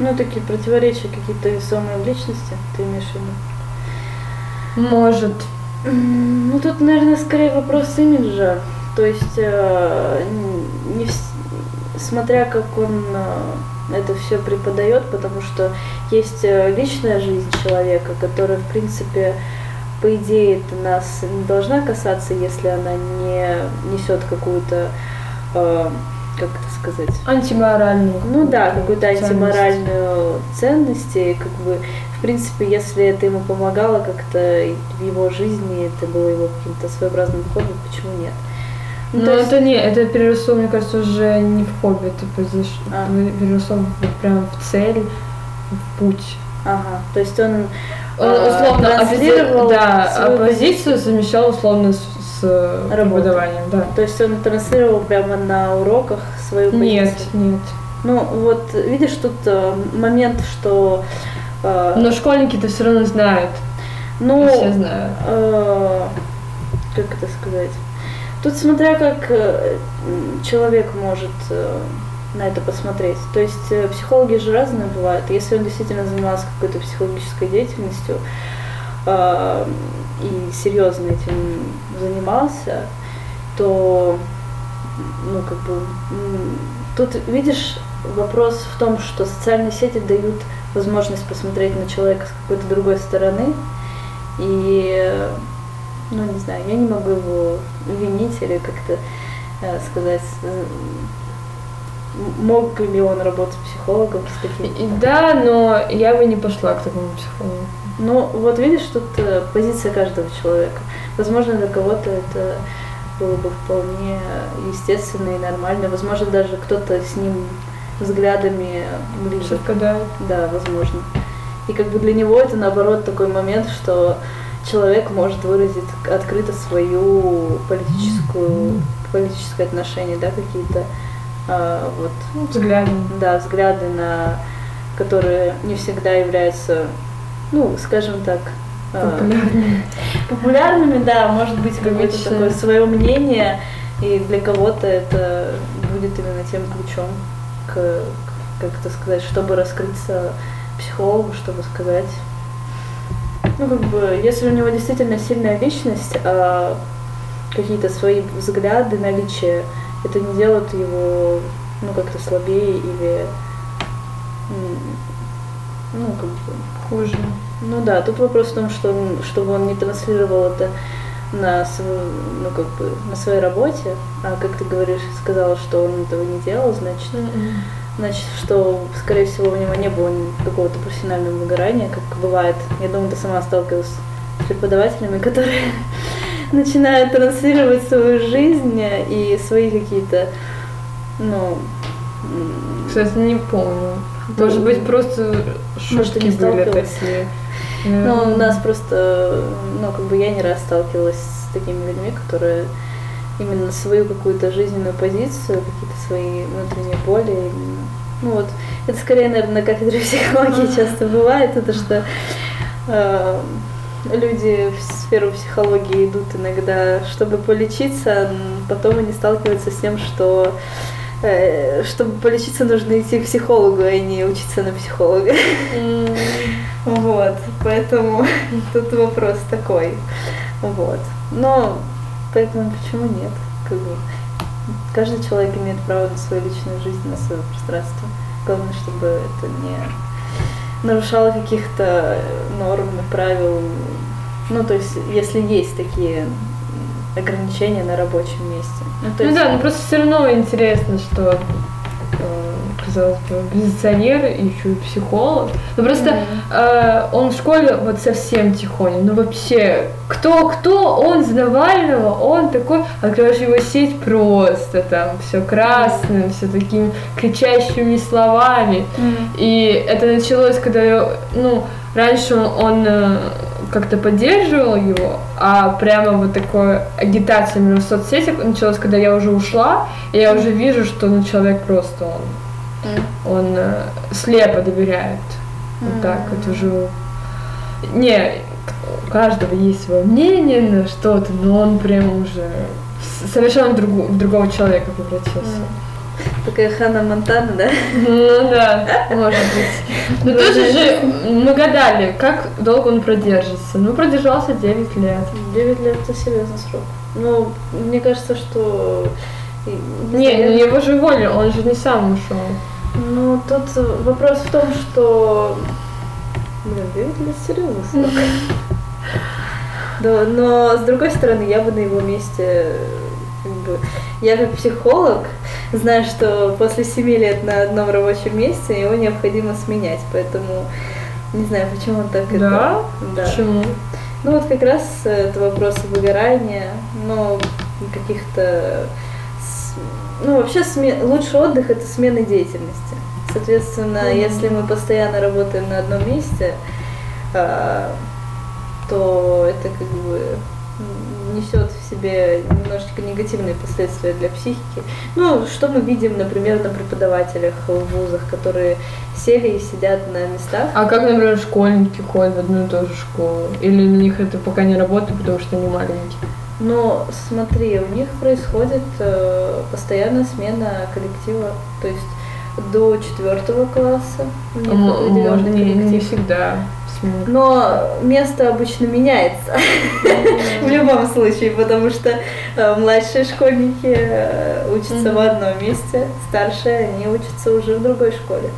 Ну, такие противоречия какие-то весомые в личности, ты имеешь в виду? Может. Ну, тут, наверное, скорее вопрос имиджа. То есть, э, не вс- смотря как он э, это все преподает, потому что есть э, личная жизнь человека, которая, в принципе, по идее, это нас не должна касаться, если она не несет какую-то, э, как это сказать, Антиморальную. ну да, какую-то антиморальную ценность, и как бы, в принципе, если это ему помогало как-то в его жизни, это было его каким-то своеобразным хобби, почему нет? Ну, Но то есть- это не, это переросло, мне кажется, уже не в хобби, это А. переросло в- прям в цель, в путь. Ага, то есть он, Он а, условно транслировал оппози- да, свою оппозицию совмещал условно с, с преподаванием, да. то есть он транслировал прямо на уроках свою Нет, позицию. нет. Ну вот видишь тут э, момент, что э, Но школьники-то все равно знают. ну все знают. э, как это сказать? Тут смотря как э, человек может э, на это посмотреть. То есть э, психологи же разные бывают. Если он действительно занимался какой-то психологической деятельностью э, и серьезно этим занимался, то ну как бы тут видишь вопрос в том, что социальные сети дают возможность посмотреть на человека с какой-то другой стороны и э, ну не знаю, я не могу его винить или как-то э, сказать, э, мог ли он работать психологом с и да, но я бы не пошла к такому психологу. Ну, вот видишь, тут э, позиция каждого человека. Возможно, для кого-то это было бы вполне естественно и нормально. Возможно, даже кто-то с ним взглядами ближе. Совпадает. Да, возможно. И как бы для него это наоборот такой момент, что человек может выразить открыто свою политическую, политическое отношение, да, какие-то а, вот Ну, взглядом. да, взгляды на которые не всегда являются, ну, скажем так, а, Популярным. популярными, да, может быть какое-то такое свое мнение, и для кого-то это будет именно тем ключом к, как это сказать, чтобы раскрыться психологу, чтобы сказать. Ну, как бы, если у него действительно сильная личность, а какие-то свои взгляды, наличие, это не делает его, ну, как-то слабее или, ну, как бы, Хуже. ну да, тут вопрос в том, что он, чтобы он не транслировал это на, свою, ну, как бы, на своей работе, а как ты говоришь, сказала, что он этого не делал, значит, М-м. значит, что, скорее всего, у него не было какого-то профессионального выгорания, как бывает. Я думаю, ты сама сталкивалась с преподавателями, которые начинают транслировать свою жизнь и свои какие-то, ну, Кстати, не помню. Может быть, просто Может, шутки не были сталкивалась? Ну, у нас просто, ну, как бы я не раз сталкивалась с такими людьми, которые именно свою какую-то жизненную позицию, какие-то свои внутренние боли, ну вот, это скорее, наверное, на кафедре психологии часто бывает, это что э, люди в сферу психологии идут иногда, чтобы полечиться, потом они сталкиваются с тем, что чтобы полечиться, нужно идти к психологу, а не учиться на психолога. Вот, поэтому тут вопрос такой. Вот. Но поэтому почему нет? Как бы, каждый человек имеет право на свою личную жизнь, на свое пространство. Главное, чтобы это не нарушало каких-то э, норм и правил. Ну, то есть, если есть такие ограничения на рабочем месте. Ну, Ну есть, да, ну просто все равно интересно, что э, казалось бы, оппозиционер и еще и психолог. Ну просто Мгм. э, он в школе вот совсем тихоня. Ну вообще, кто кто, он за Навального, он такой, открываешь его сеть просто там все красным, все такими кричащими словами. Мгм. И это началось, когда я, ну, раньше он э, как-то поддерживал его, а прямо вот такой агитация в соцсетях началась, когда я уже ушла, и я уже вижу, что ну, человек просто он. Он э, слепо доверяет. Вот так вот уже. Не, у каждого есть свое мнение на что-то, но он прям уже совершенно в, другу, в другого человека превратился. Такая Хана Монтана, да? Ну да, может быть. Но тоже же мы гадали, как долго он продержится. Ну, продержался 9 лет. 9 лет это серьезный срок. Ну, мне кажется, что... Не, ну его же уволили, он же не сам ушел. Ну, тут вопрос в том, что... Блин, 9 лет серьезный срок. Да, но с другой стороны, я бы на его месте как бы, я как психолог знаю, что после семи лет на одном рабочем месте его необходимо сменять, поэтому не знаю, почему он так да? это... Да. Почему? Ну вот как раз это вопрос выгорания, но каких-то... Ну вообще сме... лучший отдых это смена деятельности. Соответственно, mm-hmm. если мы постоянно работаем на одном месте, а, то это как бы несет в себе немножечко негативные последствия для психики. Ну, что мы видим, например, на преподавателях в вузах, которые сели и сидят на местах. А как, например, школьники ходят в одну и ту же школу? Или на них это пока не работает, потому что они маленькие? Но смотри, у них происходит э, постоянная смена коллектива, то есть до четвертого класса. У них Можно не, не всегда. Но место обычно меняется в любом случае, потому что э, младшие школьники э, учатся в одном месте, старшие они учатся уже в другой школе.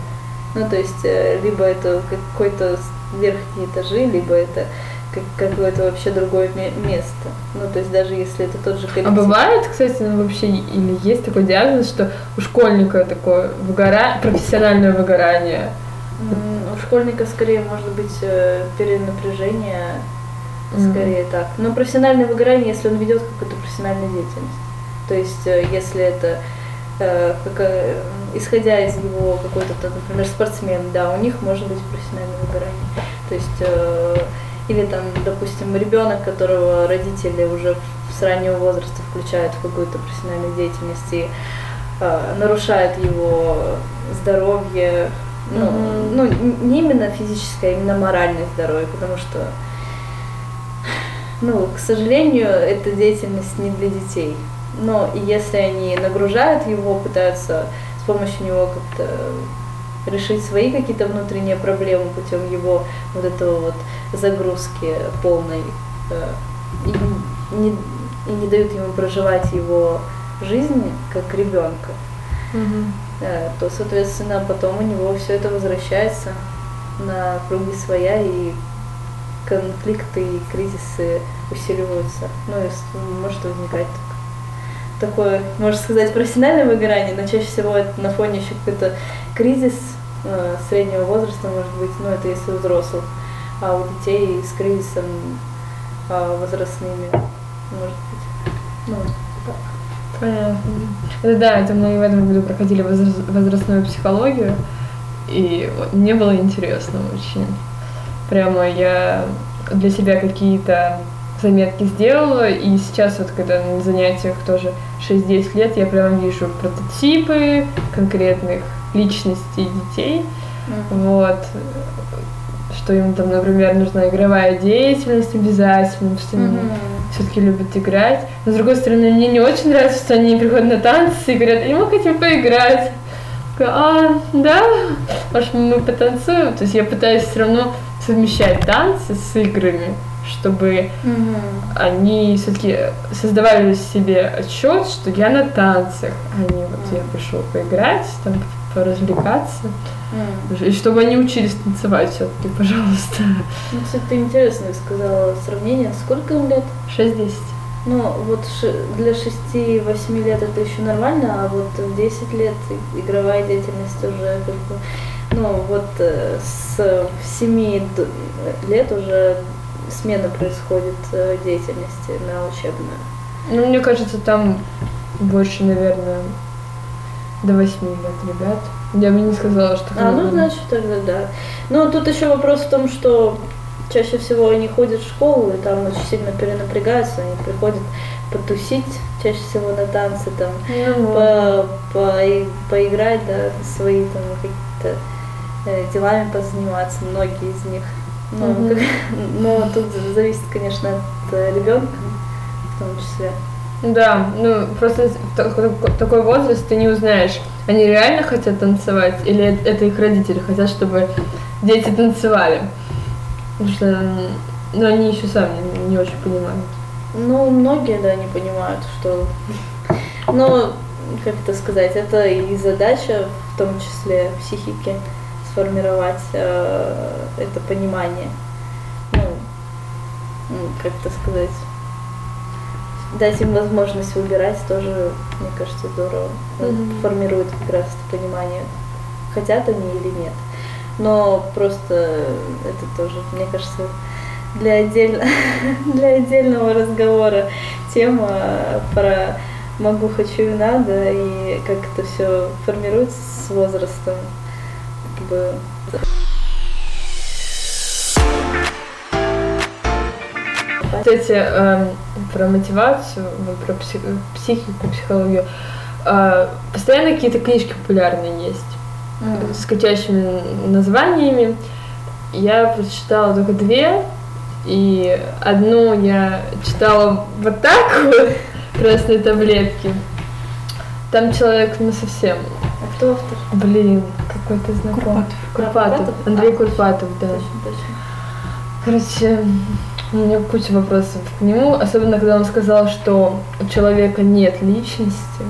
Ну, то есть, э, либо это какой-то верхние этажи, либо это какое-то вообще другое место. Ну, то есть даже если это тот же коллектив. А бывает, кстати, ну, вообще, или есть такой диагноз, что у школьника такое выгора... профессиональное выгорание? У школьника скорее может быть э, перенапряжение, скорее mm-hmm. так. Но профессиональное выгорание, если он ведет какую-то профессиональную деятельность. То есть, э, если это э, как, исходя из его какой-то, например, спортсмен, да, у них может быть профессиональное выгорание. То есть, или там, допустим, ребенок, которого родители уже с раннего возраста включают в какую-то профессиональную деятельность и нарушают его здоровье, ну, mm-hmm. ну, не именно физическое, а именно моральное здоровье, потому что, ну, к сожалению, эта деятельность не для детей. Но если они нагружают его, пытаются с помощью него как-то решить свои какие-то внутренние проблемы путем его вот этого вот загрузки полной э, и не, и не дают ему проживать его жизнь как ребенка, угу. Э, то, соответственно, потом у него все это возвращается на круги своя, и конфликты и кризисы усиливаются. Ну, и может возникать так, такое, можно сказать, профессиональное выгорание, но чаще всего это на фоне еще какой-то кризис э, среднего возраста, может быть, ну, это если у взрослых, а у детей с кризисом э, возрастными, может быть, ну, так. Понятно. Это да, это мы в этом году проходили возрастную психологию, и мне было интересно очень. Прямо я для себя какие-то заметки сделала, и сейчас вот когда на занятиях тоже 6-10 лет, я прям вижу прототипы конкретных личностей детей, mm-hmm. вот, что им там, например, нужна игровая деятельность обязательно, что mm-hmm все-таки любят играть. Но с другой стороны, мне не очень нравится, что они приходят на танцы и говорят, мы хотим поиграть. А, да, может мы потанцуем? То есть я пытаюсь все равно совмещать танцы с играми, чтобы угу. они все-таки создавали себе отчет, что я на танцах, а не вот я пришел поиграть, там поразвлекаться. Mm. И чтобы они учились танцевать все-таки, пожалуйста. Ну, кстати, ты интересно сказала сравнение. Сколько им лет? 6-10. Ну, вот для 6-8 лет это еще нормально, а вот в 10 лет игровая деятельность уже как бы... Ну, вот э, с 7 лет уже смена происходит э, деятельности на учебную. Ну, мне кажется, там больше, наверное, до 8 лет ребят. Я бы не сказала, что... А, ну, значит, тогда да. Но тут еще вопрос в том, что чаще всего они ходят в школу, и там очень сильно перенапрягаются, они приходят потусить, чаще всего на танцы, там, ну, по, по, поиграть, да, свои там какие-то э, делами позаниматься, многие из них. Но, Мгм. как- но тут зависит, конечно, от э, ребенка в том числе. Да, ну просто такой, возраст ты не узнаешь, они реально хотят танцевать или это их родители хотят, чтобы дети танцевали. Потому что ну, они еще сами не, очень понимают. Ну, многие, да, не понимают, что... Но, как это сказать, это и задача, в том числе психики, сформировать э, это понимание. Ну, как это сказать, дать им возможность выбирать тоже, мне кажется, здорово. Мгм. Формирует как раз это понимание, хотят они или нет. Но просто это тоже, мне кажется, для, отдельно, для отдельного разговора тема про могу, хочу и надо, и как это все формируется с возрастом. Как бы Кстати, эм, про мотивацию, про пси- психику, психологию. э, постоянно какие-то книжки популярные есть с кричащими названиями. Я прочитала только две, и одну я читала вот так вот, красные таблетки. Там человек ну совсем, А кто автор? блин, какой-то знакомый. Курпатов. Курпатов. Курпатов? Андрей А, Курпатов, да. Точно, точно. Короче, у меня куча вопросов к нему, особенно когда он сказал, что у человека нет личности,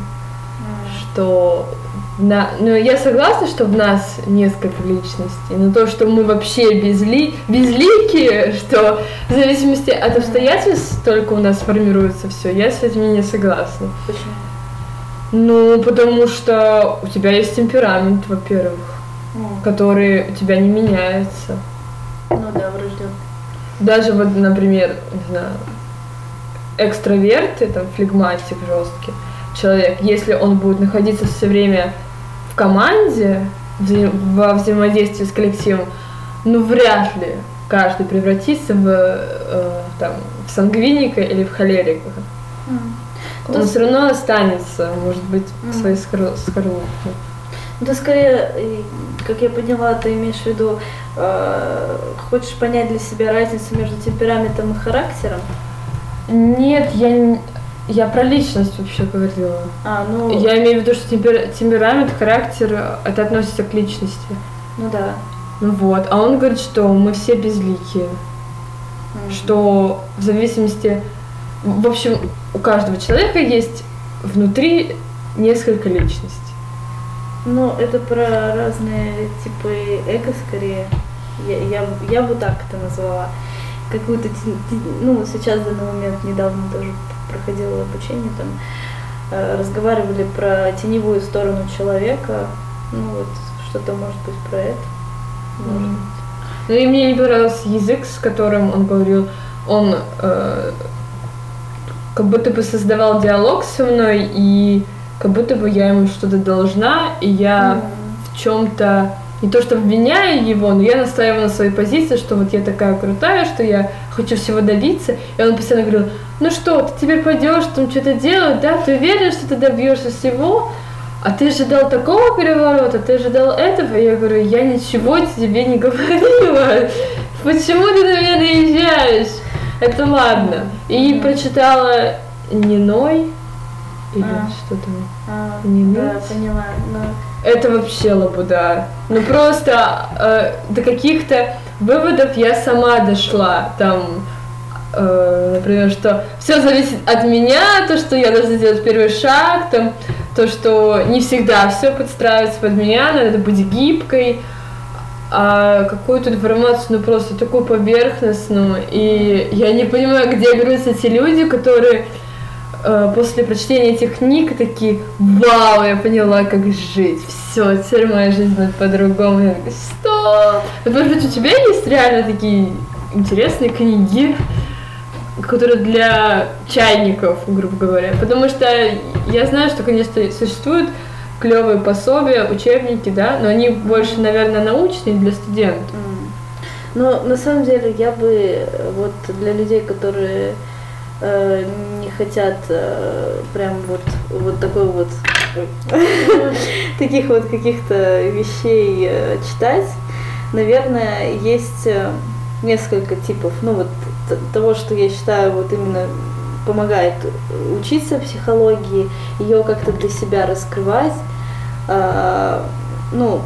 что на, ну, я согласна, что в нас несколько личностей, но то, что мы вообще безли, безликие, что в зависимости от обстоятельств только у нас формируется все, я с этим не согласна. Почему? Ну, потому что у тебя есть темперамент, во-первых, Ну, который у тебя не меняется. Даже вот, например, не знаю, экстраверты, там, флегматик жесткий человек, если он будет находиться все время в команде, вза- во взаимодействии с коллективом, ну, вряд ли каждый превратится в, э, там, в сангвиника или в холерика. То Он есть- все равно останется, может быть, в Мгм. своей скорлу- скорлупке. Ты скорее, как я поняла, ты имеешь в виду, э, хочешь понять для себя разницу между темпераментом и характером? Нет, я, я про личность вообще говорила. А, ну, Я имею в виду, что темпер- темперамент, характер, это относится к личности. ну да. Ну вот, а он говорит, что мы все безликие, М. что в зависимости, в общем, у каждого человека есть внутри несколько личностей. Ну, это про разные типы эго скорее. Я, я, я бы так это назвала. Какую-то, ну, сейчас в данный момент недавно тоже проходила обучение, там э, разговаривали про теневую сторону человека. Ну вот, что-то может быть про это. Может Мгм. быть. Ну и мне не понравился язык, с которым он говорил. Он э, как будто бы создавал диалог со мной, и как будто бы я ему что-то должна, и я М. в чем-то не то что обвиняю его, но я настаиваю на своей позиции, что вот я такая крутая, что я хочу всего добиться. И он постоянно говорил, ну что, ты теперь пойдешь там что-то делать, да, ты уверен, что ты добьешься всего? А ты ожидал такого переворота, ты ожидал этого? И я говорю, я ничего тебе не говорила. Почему ты на меня наезжаешь? Это ладно. И прочитала Ниной или А. что там. А, Не да, ныть? понимаю. но- Это вообще лабуда. Ну просто э, до каких-то выводов я сама дошла. Там, э, например, что все зависит от меня, то, что я должна сделать первый шаг, там, то, что не всегда все подстраивается под меня, надо быть гибкой, а какую-то информацию, ну просто такую поверхностную. И я не понимаю, где берутся эти люди, которые после прочтения этих книг такие, вау, я поняла, как жить. Все, теперь моя жизнь будет по-другому. Я такая, что? Вот, может быть, у тебя есть реально такие интересные книги, которые для чайников, грубо говоря. Потому что я знаю, что, конечно, существуют клевые пособия, учебники, да, но они больше, наверное, научные для студентов. Но на самом деле я бы э, вот для людей, которые э, не хотят э, прям вот, вот такой вот таких вот каких-то вещей э, читать, наверное, есть э, несколько типов, ну вот того, что я считаю вот именно помогает учиться психологии, ее как-то для себя раскрывать. А, ну,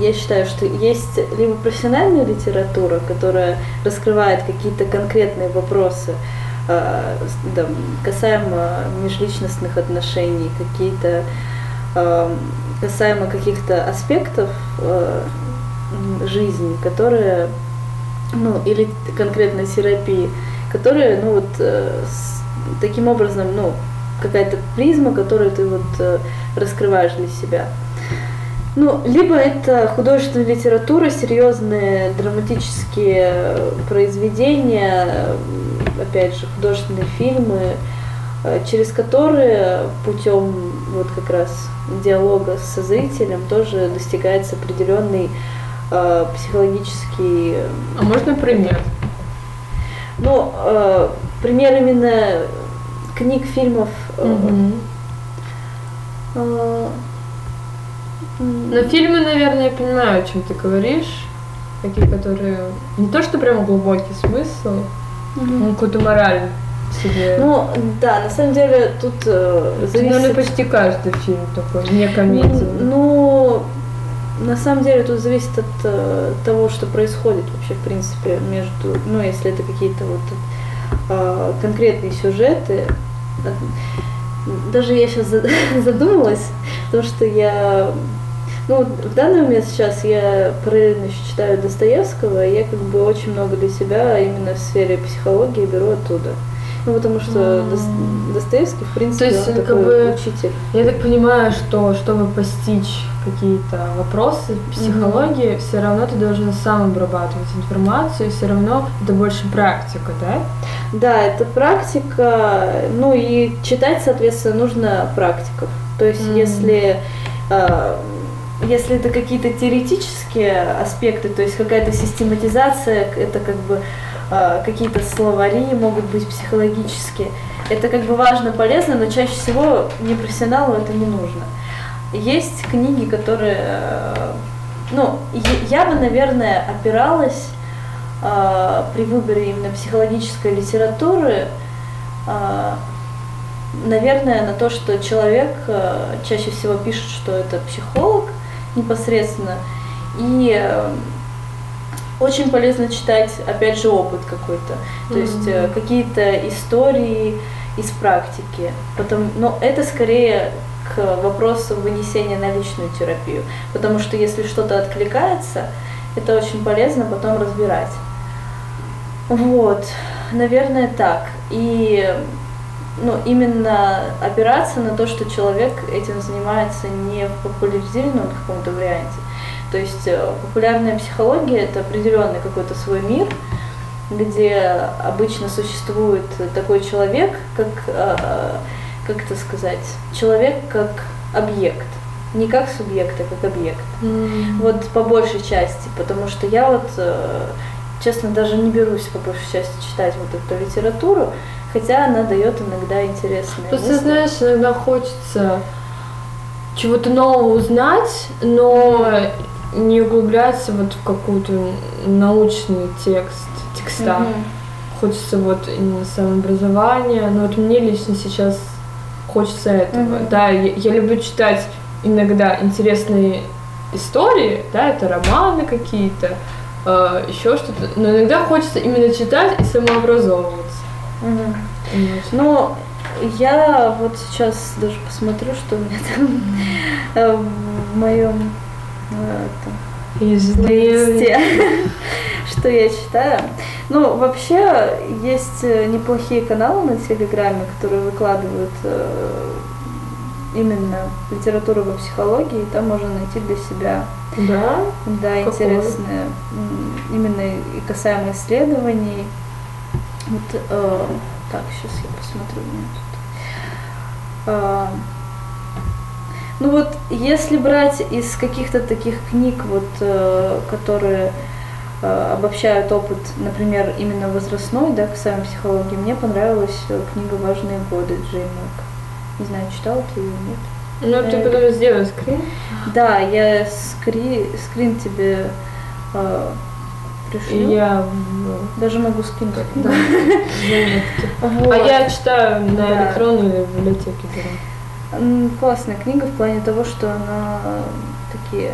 я считаю, что есть либо профессиональная литература, которая раскрывает какие-то конкретные вопросы, там, касаемо межличностных отношений, какие-то а, касаемо каких-то аспектов жизни, которые, ну, или конкретной терапии, которые, ну, вот, э, таким образом, ну, какая-то призма, которую ты вот э, раскрываешь для себя. Ну, либо это художественная литература, серьезные драматические произведения, опять же, художественные фильмы, э, через которые путем вот как раз диалога со зрителем тоже достигается определенный э, психологический... А можно пример? Ну, э, пример именно книг, фильмов. Угу. Э, но фильмы, наверное, я понимаю, о чем ты говоришь. Такие, которые не то, что прямо глубокий смысл, угу. но какую-то мораль себе. Ну, да, на самом деле тут э, зависит... Наверное, почти каждый фильм такой, не комедия. Ну, на самом деле тут зависит от э, того, что происходит вообще, в принципе, между, ну, если это какие-то вот э, конкретные сюжеты. Даже я сейчас задумалась, потому что я, ну, в данный момент сейчас я параллельно еще читаю Достоевского, и я как бы очень много для себя именно в сфере психологии беру оттуда. Ну, потому что mm. Достоевский, в принципе, То есть, он такой бы, учитель. Я так понимаю, что чтобы постичь какие-то вопросы психологии, mm-hmm. все равно ты должен сам обрабатывать информацию, все равно это больше практика, да? Да, это практика, ну и читать, соответственно, нужно практиков. То есть, mm-hmm. если э, если это какие-то теоретические аспекты, то есть какая-то систематизация, это как бы э, какие-то словари могут быть психологические. Это как бы важно, полезно, но чаще всего непрофессионалу это не нужно. Есть книги, которые, э, ну, я бы, наверное, опиралась э, при выборе именно психологической литературы, э, наверное, на то, что человек э, чаще всего пишет, что это психолог непосредственно, и э, очень полезно читать, опять же, опыт какой-то, то mm-hmm. есть э, какие-то истории из практики. Потом, но это скорее к вопросу вынесения на личную терапию, потому что если что-то откликается, это очень полезно потом разбирать. Вот, наверное, так. И ну, именно опираться на то, что человек этим занимается не в популяризированном каком-то варианте, то есть э, популярная психология это определенный какой-то свой мир, где обычно существует такой человек, как, э, как это сказать, человек как объект, не как субъект, а как объект. Mm. Вот по большей части, потому что я вот, э, честно, даже не берусь по большей части читать вот эту литературу, хотя она дает иногда интересные Просто, мысли. знаешь, иногда хочется чего-то нового узнать, но не углубляться вот в какую-то научный текст, текста. Mm-hmm. Хочется вот именно самообразования. Но вот мне лично сейчас хочется этого. Mm-hmm. Да, я, я люблю читать иногда интересные истории, да, это романы какие-то, э, еще что-то. Но иногда хочется именно читать и самообразовываться. Ну, я вот сейчас даже посмотрю, что у меня там э, в моем Излисте, что я читаю. Ну, вообще, есть э, неплохие каналы на Телеграме, которые выкладывают э, именно литературу по психологии, и там можно найти для себя да? Да, интересные, именно и касаемо исследований. Вот, э, так, сейчас я посмотрю. У меня тут. Э, ну вот, если брать из каких-то таких книг, вот, э, которые э, обобщают опыт, например, именно возрастной, да, касаемо психологии, мне понравилась э, книга «Важные годы» Джей Мак. Не знаю, читала ты ее, нет? Ну, ты э, потом сделай скрин? Да, я скри, скрин тебе э, Пришлю. Я Даже могу скинуть. да, заметки. Вот. А я читаю на Да. электронной или в библиотеке беру. Классная книга в плане того, что она такие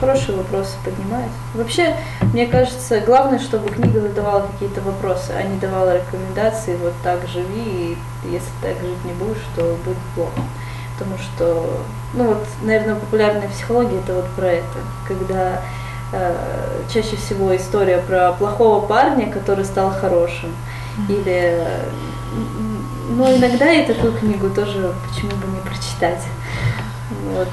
хорошие вопросы поднимает. Вообще, мне кажется, главное, чтобы книга задавала какие-то вопросы, а не давала рекомендации, вот так живи, и если так жить не будешь, то будет плохо. Потому что, ну вот, наверное, популярная психология это вот про это, когда чаще всего история про плохого парня, который стал хорошим. Или, э, м, ну, иногда и такую книгу тоже почему бы не прочитать. Вот.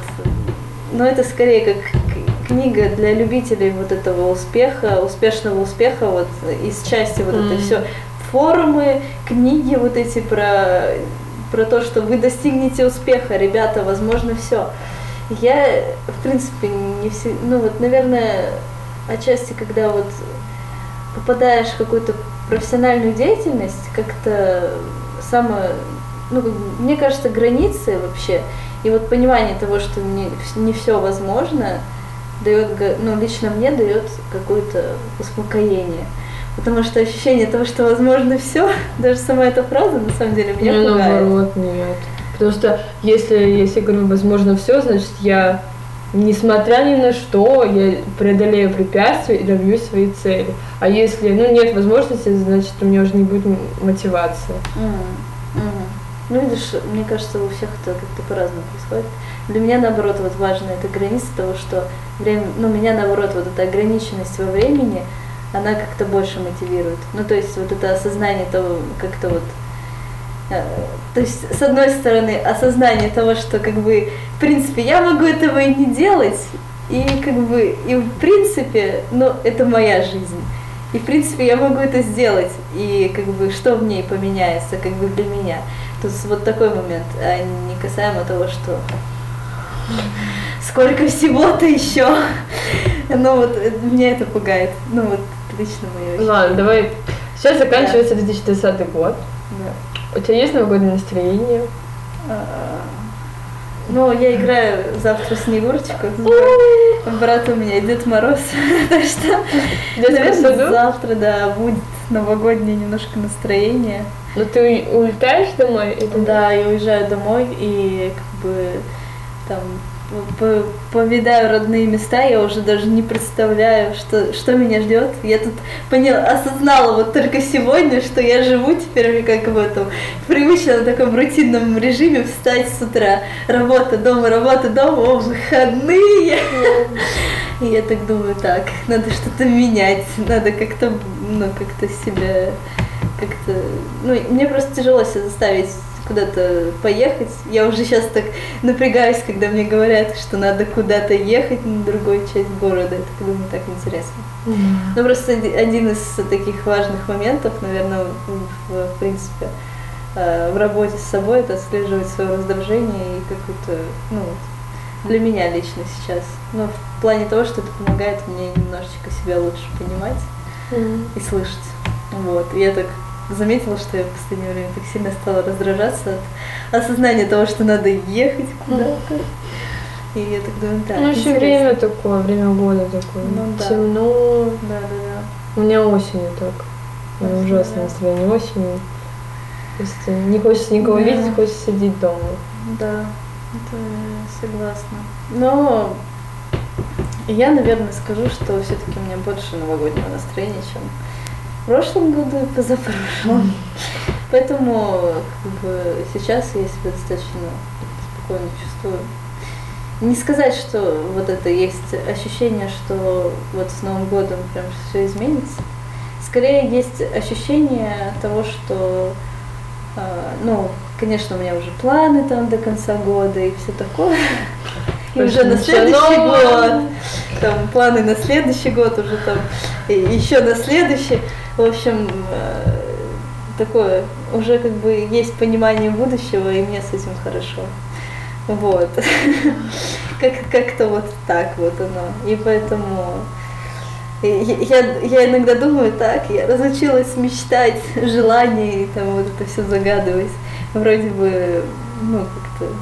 Но это скорее как книга для любителей вот этого успеха, успешного успеха, вот из части вот Мгм. это все форумы, книги вот эти про про то, что вы достигнете успеха, ребята, возможно, все. Я, в принципе, не все, ну вот, наверное, отчасти, когда вот попадаешь в какую-то профессиональную деятельность, как-то самое, ну, мне кажется, границы вообще, и вот понимание того, что не, не все возможно, дает, ну, лично мне дает какое-то успокоение. Потому что ощущение того, что возможно все, даже сама эта фраза на самом деле меня Мне пугает. наоборот нет. Потому что если, если говорю, возможно, все, значит, я, несмотря ни на что, я преодолею препятствия и добьюсь своей цели. А если, ну, нет возможности, значит, у меня уже не будет мотивации. Мгм, мгм. Ну, видишь, мне кажется, у всех это как-то по-разному происходит. Для меня, наоборот, вот важна эта граница того, что время, ну, меня, наоборот, вот эта ограниченность во времени, она как-то больше мотивирует. Ну, то есть вот это осознание того, как-то вот то есть, с одной стороны, осознание того, что как бы, в принципе, я могу этого и не делать, и как бы, и в принципе, ну, это моя жизнь. И, в принципе, я могу это сделать, и как бы, что в ней поменяется, как бы, для меня. Тут вот такой момент, а не касаемо того, что сколько всего-то еще. Ну вот, э, меня это пугает. Ну вот, лично мое Ладно, давай. Сейчас заканчивается 2020 год. Да. У тебя есть новогоднее настроение? А, Ну, я играю завтра Снегурочку. Брат у меня Дед Мороз. Так что, наверное, завтра, да, будет новогоднее немножко настроение. Ну ты улетаешь домой? Да, я уезжаю домой и как бы там повидаю родные места, я уже даже не представляю, что, что меня ждет. Я тут поняла, осознала вот только сегодня, что я живу теперь как в этом привычном таком рутинном режиме встать с утра, работа дома, работа дома, выходные. И я так думаю, так, надо что-то менять, надо как-то, ну, как-то себя, как-то, ну, мне просто тяжело себя заставить куда-то поехать. Я уже сейчас так напрягаюсь, когда мне говорят, что надо куда-то ехать на другую часть города. Это, как думаю, так интересно. Мгм. Ну, просто оди- один из таких важных моментов, наверное, в, в принципе, э, в работе с собой, это отслеживать свое раздражение и какую-то, ну, для меня лично сейчас. Ну, в плане того, что это помогает мне немножечко себя лучше понимать Мгм. и слышать. Вот. И я так заметила, что я в последнее время так сильно стала раздражаться от осознания того, что надо ехать куда-то. И я так думаю, так, Ну, еще время такое, время года такое. Ну да. Темно. Да, да, да. У меня осенью так. У меня ужасное да. настроение осенью. Просто не хочется никого Да. видеть, хочется сидеть дома. Да, это согласна. Но я, наверное, скажу, что все-таки у меня больше новогоднего настроения, чем в прошлом году и позапрошлом. Поэтому как бы, сейчас я себя достаточно спокойно чувствую. Не сказать, что вот это есть ощущение, что вот с Новым годом прям все изменится. Скорее есть ощущение того, что а, ну, конечно, у меня уже планы там до конца года и все такое. И уже на следующий год, там планы на следующий год уже там, еще на следующий. В общем, э, такое, уже как бы есть понимание будущего, и мне с этим хорошо. Вот. Как, как-то вот так вот оно. И поэтому и я, я иногда думаю так, я разучилась мечтать, желания и там вот это все загадывать. Вроде бы, ну, как-то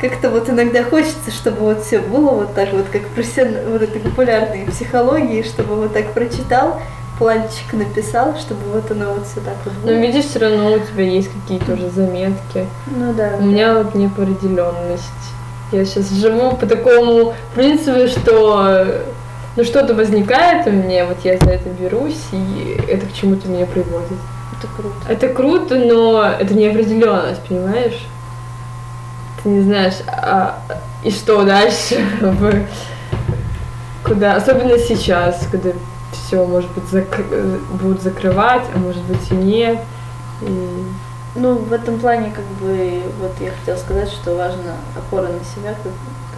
как-то вот иногда хочется, чтобы вот все было вот так вот, как профессионально, вот этой популярной психологии, чтобы вот так прочитал, планчик написал, чтобы вот оно вот все так вот было. Но видишь, все равно у тебя есть какие-то уже заметки. Ну да. У меня вот неопределенность. Я сейчас живу по такому принципу, что ну что-то возникает у меня, вот я за это берусь, и это к чему-то меня приводит. Это круто. Это круто, но это неопределенность, понимаешь? Ты не знаешь, а, и что дальше, куда, особенно сейчас, когда все, может быть, зак- будут закрывать, а может быть и нет. И... Ну, в этом плане, как бы, вот я хотела сказать, что важно опора на себя, как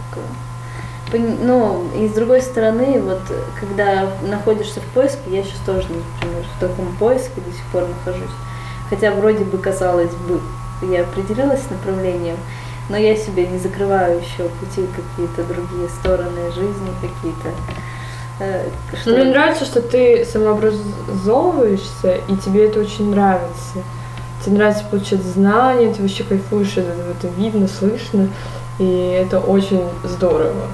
такое. Ну, и с другой стороны, вот, когда находишься в поиске, я сейчас тоже, например, в таком поиске до сих пор нахожусь. Хотя вроде бы, казалось бы, я определилась с направлением, но я себе не закрываю еще пути какие-то другие стороны жизни, какие-то Э, что... Мне нравится, что ты самообразовываешься, и тебе это очень нравится. Тебе нравится получать знания, ты вообще кайфуешь, это, это видно, слышно, и это очень здорово.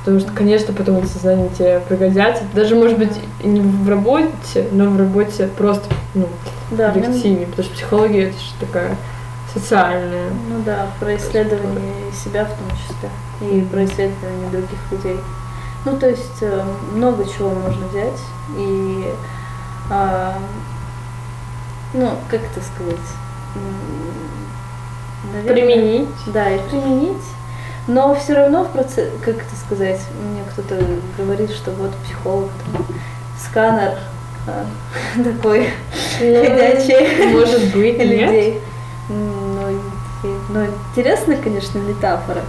Потому что, конечно, потом эти знания тебе пригодятся. Даже, может быть, не в работе, но в работе просто ну, да, в коллективе. Мне... Потому что психология это же такая социальная. Ну да, про исследование себя в том числе. И про исследование других людей. Ну, то есть э, много чего можно взять и, а, ну, как это сказать, наверное, применить. Да, и применить. Но все равно в процессе, как это сказать, мне кто-то говорит, что вот психолог, там, сканер а, такой ну, ходячий. Может быть, людей. Нет? Ну, ну, интересная, конечно, метафора,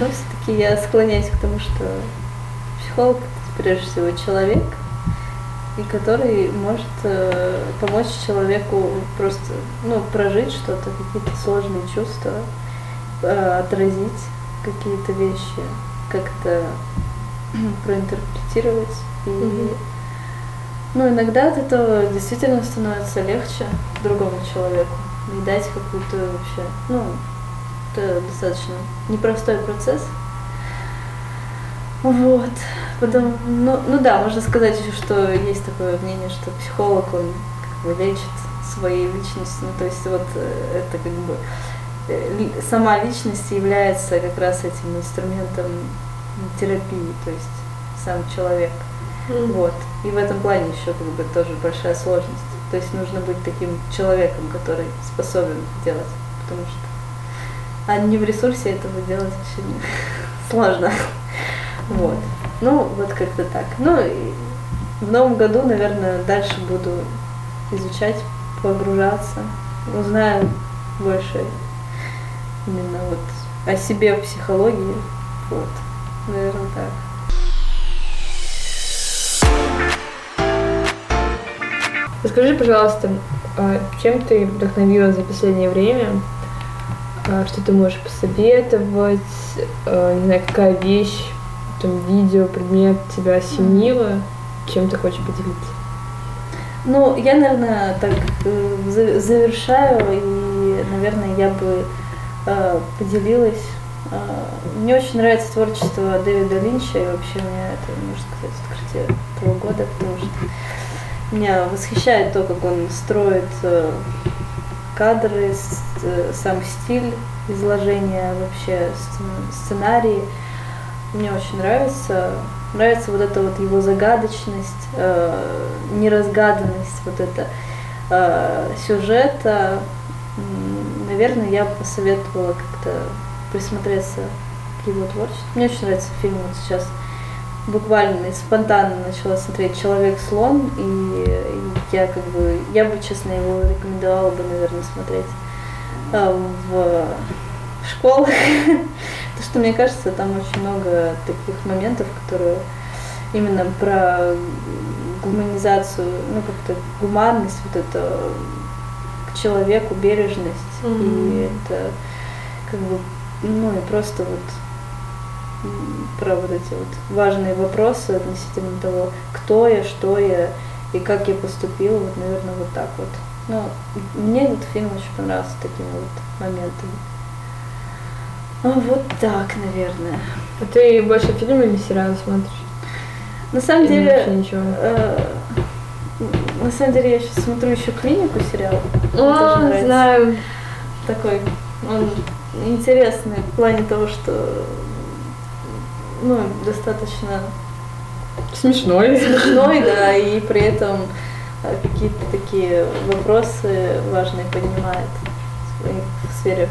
но все-таки я склоняюсь к тому, что психолог прежде всего человек, и который может э, помочь человеку просто ну, прожить что-то, какие-то сложные чувства, э, отразить какие-то вещи, как-то проинтерпретировать. И, mm-hmm. ну, иногда от этого действительно становится легче другому человеку и дать какую-то вообще, ну, это достаточно непростой процесс, вот. Потом, ну, ну да, можно сказать еще, что есть такое мнение, что психолог, он как бы лечит своей личностью. Ну, то есть вот э, это как бы э, сама личность является как раз этим инструментом терапии, то есть сам человек. Mm. Вот. И в этом плане еще как бы тоже большая сложность. То есть нужно быть таким человеком, который способен делать, потому что а не в ресурсе этого делать очень сложно. Вот. Ну, вот как-то так. Ну, и в новом году, наверное, дальше буду изучать, погружаться, узнаю больше именно вот о себе в психологии. Вот, наверное, так. Расскажи, пожалуйста, а чем ты вдохновилась за последнее время? А что ты можешь посоветовать? А, не знаю, какая вещь там видео, предмет тебя осенило, чем ты хочешь поделиться? Ну, я, наверное, так э, завершаю, и, наверное, я бы э, поделилась. Э, мне очень нравится творчество Дэвида Линча, и вообще меня это, можно сказать, открытие этого года, потому что меня восхищает то, как он строит э, кадры, э, сам стиль изложения, вообще сценарии. Мне очень нравится. Нравится вот эта вот его загадочность, э, неразгаданность вот это э, сюжета. Наверное, я посоветовала как-то присмотреться к его творчеству. Мне очень нравится фильм вот сейчас. Буквально спонтанно начала смотреть «Человек-слон», и, и я как бы, я бы, честно, его рекомендовала бы, наверное, смотреть э, в, в школах. То, что мне кажется, там очень много таких моментов, которые именно про гуманизацию, ну как-то гуманность, вот это к человеку, бережность. Mm-hmm. И это как бы, ну и просто вот про вот эти вот важные вопросы относительно того, кто я, что я и как я поступила, вот, наверное, вот так вот. Но мне этот фильм очень понравился такими вот моментами. А вот так, наверное. А ты больше фильмы или сериалы смотришь? На самом Или деле, вообще ничего? э, на самом деле я сейчас смотрю еще клинику сериал. Тоже О, знаю. Такой, он интересный в плане того, что ну, достаточно Смешной. смешной, да, и при этом э, какие-то такие вопросы важные поднимает в сфере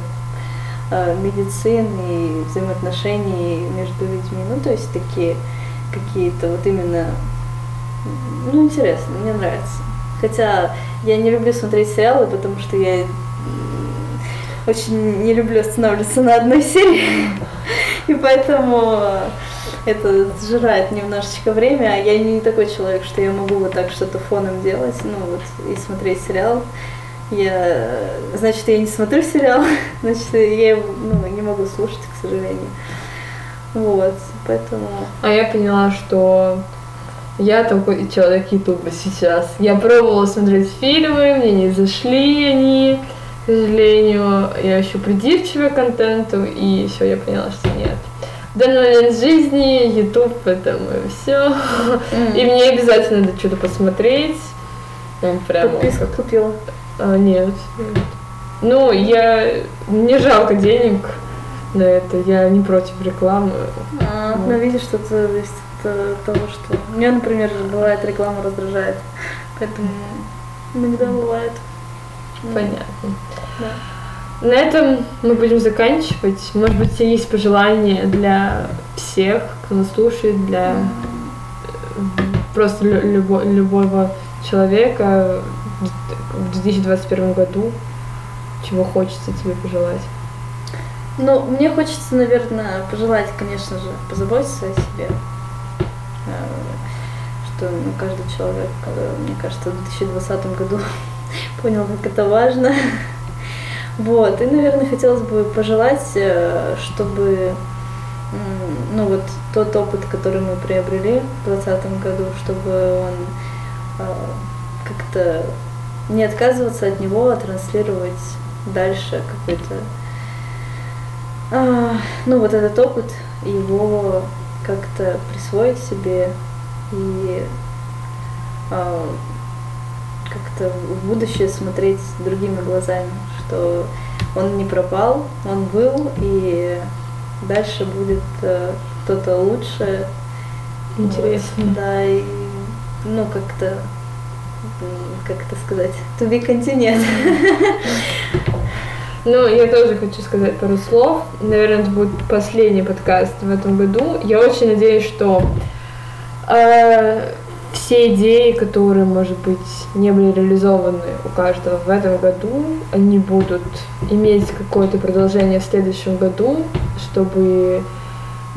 медицины и взаимоотношений между людьми. Ну, то есть такие какие-то вот именно, ну, интересно, мне нравится. Хотя я не люблю смотреть сериалы, потому что я очень не люблю останавливаться на одной серии. И поэтому это сжирает немножечко время. А я не такой человек, что я могу вот так что-то фоном делать, ну вот, и смотреть сериал. Я, значит, я не смотрю сериал, значит, я его ну, не могу слушать, к сожалению. Вот, поэтому... А я поняла, что я такой человек Ютуба сейчас. Я пробовала смотреть фильмы, мне не зашли они, к сожалению. Я еще придирчивая к контенту, и все, я поняла, что нет. В данный момент жизни Ютуб это мое все. И мне обязательно надо что-то посмотреть. Ну, прямо Подписку как- купила. А, нет, нет. Ну, я... Мне жалко денег на это. Я не против рекламы. А, Вот. ну, видишь, что это зависит от того, что... Меня, например, бывает реклама раздражает. Поэтому иногда бывает. Ну, Понятно. Да. На этом мы будем заканчивать. Может быть, есть пожелания для всех, кто нас слушает, для э, просто лю- любо- любого человека в 2021 году, чего хочется тебе пожелать. Ну, мне хочется, наверное, пожелать, конечно же, позаботиться о себе. Э, Что ну, каждый человек, э, мне кажется, в 2020 году понял, как это важно. Вот. И, наверное, хотелось бы пожелать, э, чтобы ну вот тот опыт, который мы приобрели в 2020 году, чтобы он как-то не отказываться от него, а транслировать дальше какой-то а, ну, вот этот опыт, его как-то присвоить себе и а, как-то в будущее смотреть другими глазами, что он не пропал, он был, и дальше будет э, что-то лучшее. Интересно. Вот, да, и ну как-то, как это сказать, to be continued. Ну, я тоже хочу сказать пару слов. Наверное, это будет последний подкаст в этом году. Я очень надеюсь, что э, все идеи, которые, может быть, не были реализованы у каждого в этом году, они будут иметь какое-то продолжение в следующем году, чтобы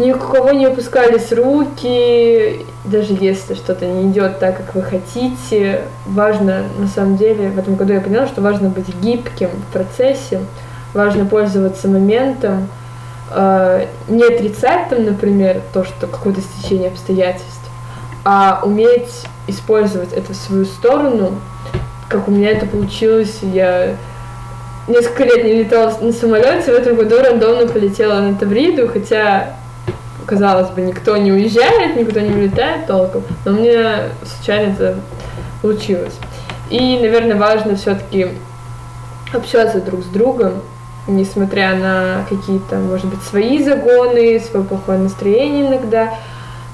ни у кого не опускались руки, даже если что-то не идет так, как вы хотите. Важно, на самом деле, в этом году я поняла, что важно быть гибким в процессе, важно пользоваться моментом, э, не отрицать там, например, то, что какое-то стечение обстоятельств, а уметь использовать это в свою сторону, как у меня это получилось. Я несколько лет не летала на самолете, в этом году рандомно полетела на Тавриду, хотя, казалось бы, никто не уезжает, никто не улетает толком, но меня случайно это получилось. И, наверное, важно все-таки общаться друг с другом, несмотря на какие-то, может быть, свои загоны, свое плохое настроение иногда,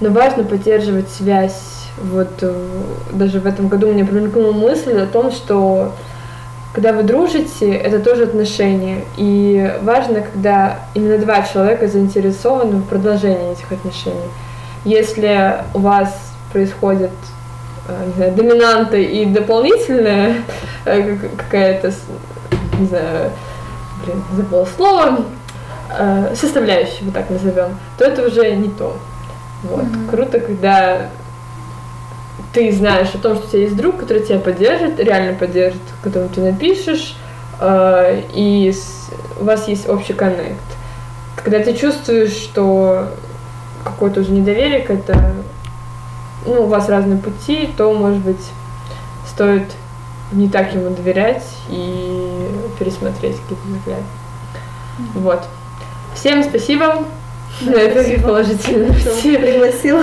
но важно поддерживать связь. Вот э, даже в этом году мне промелькнула мысль о том, что когда вы дружите, это тоже отношения. И важно, когда именно два человека заинтересованы в продолжении этих отношений. Если у вас происходит э, не знаю, доминанта и дополнительная э, как- какая-то, не знаю, блин, забыла слово, э, составляющая, вот так назовем, то это уже не то. Вот. Мгм. Круто, когда ты знаешь о том, что у тебя есть друг, который тебя поддержит, реально поддержит, которому ты напишешь, э, и с- у вас есть общий коннект. Когда ты чувствуешь, что какое-то уже недоверие это, ну, у вас разные пути, то, может быть, стоит не так ему доверять и пересмотреть какие-то взгляды. Вот. Всем спасибо. На этой Спасибо. положительной Что пригласила.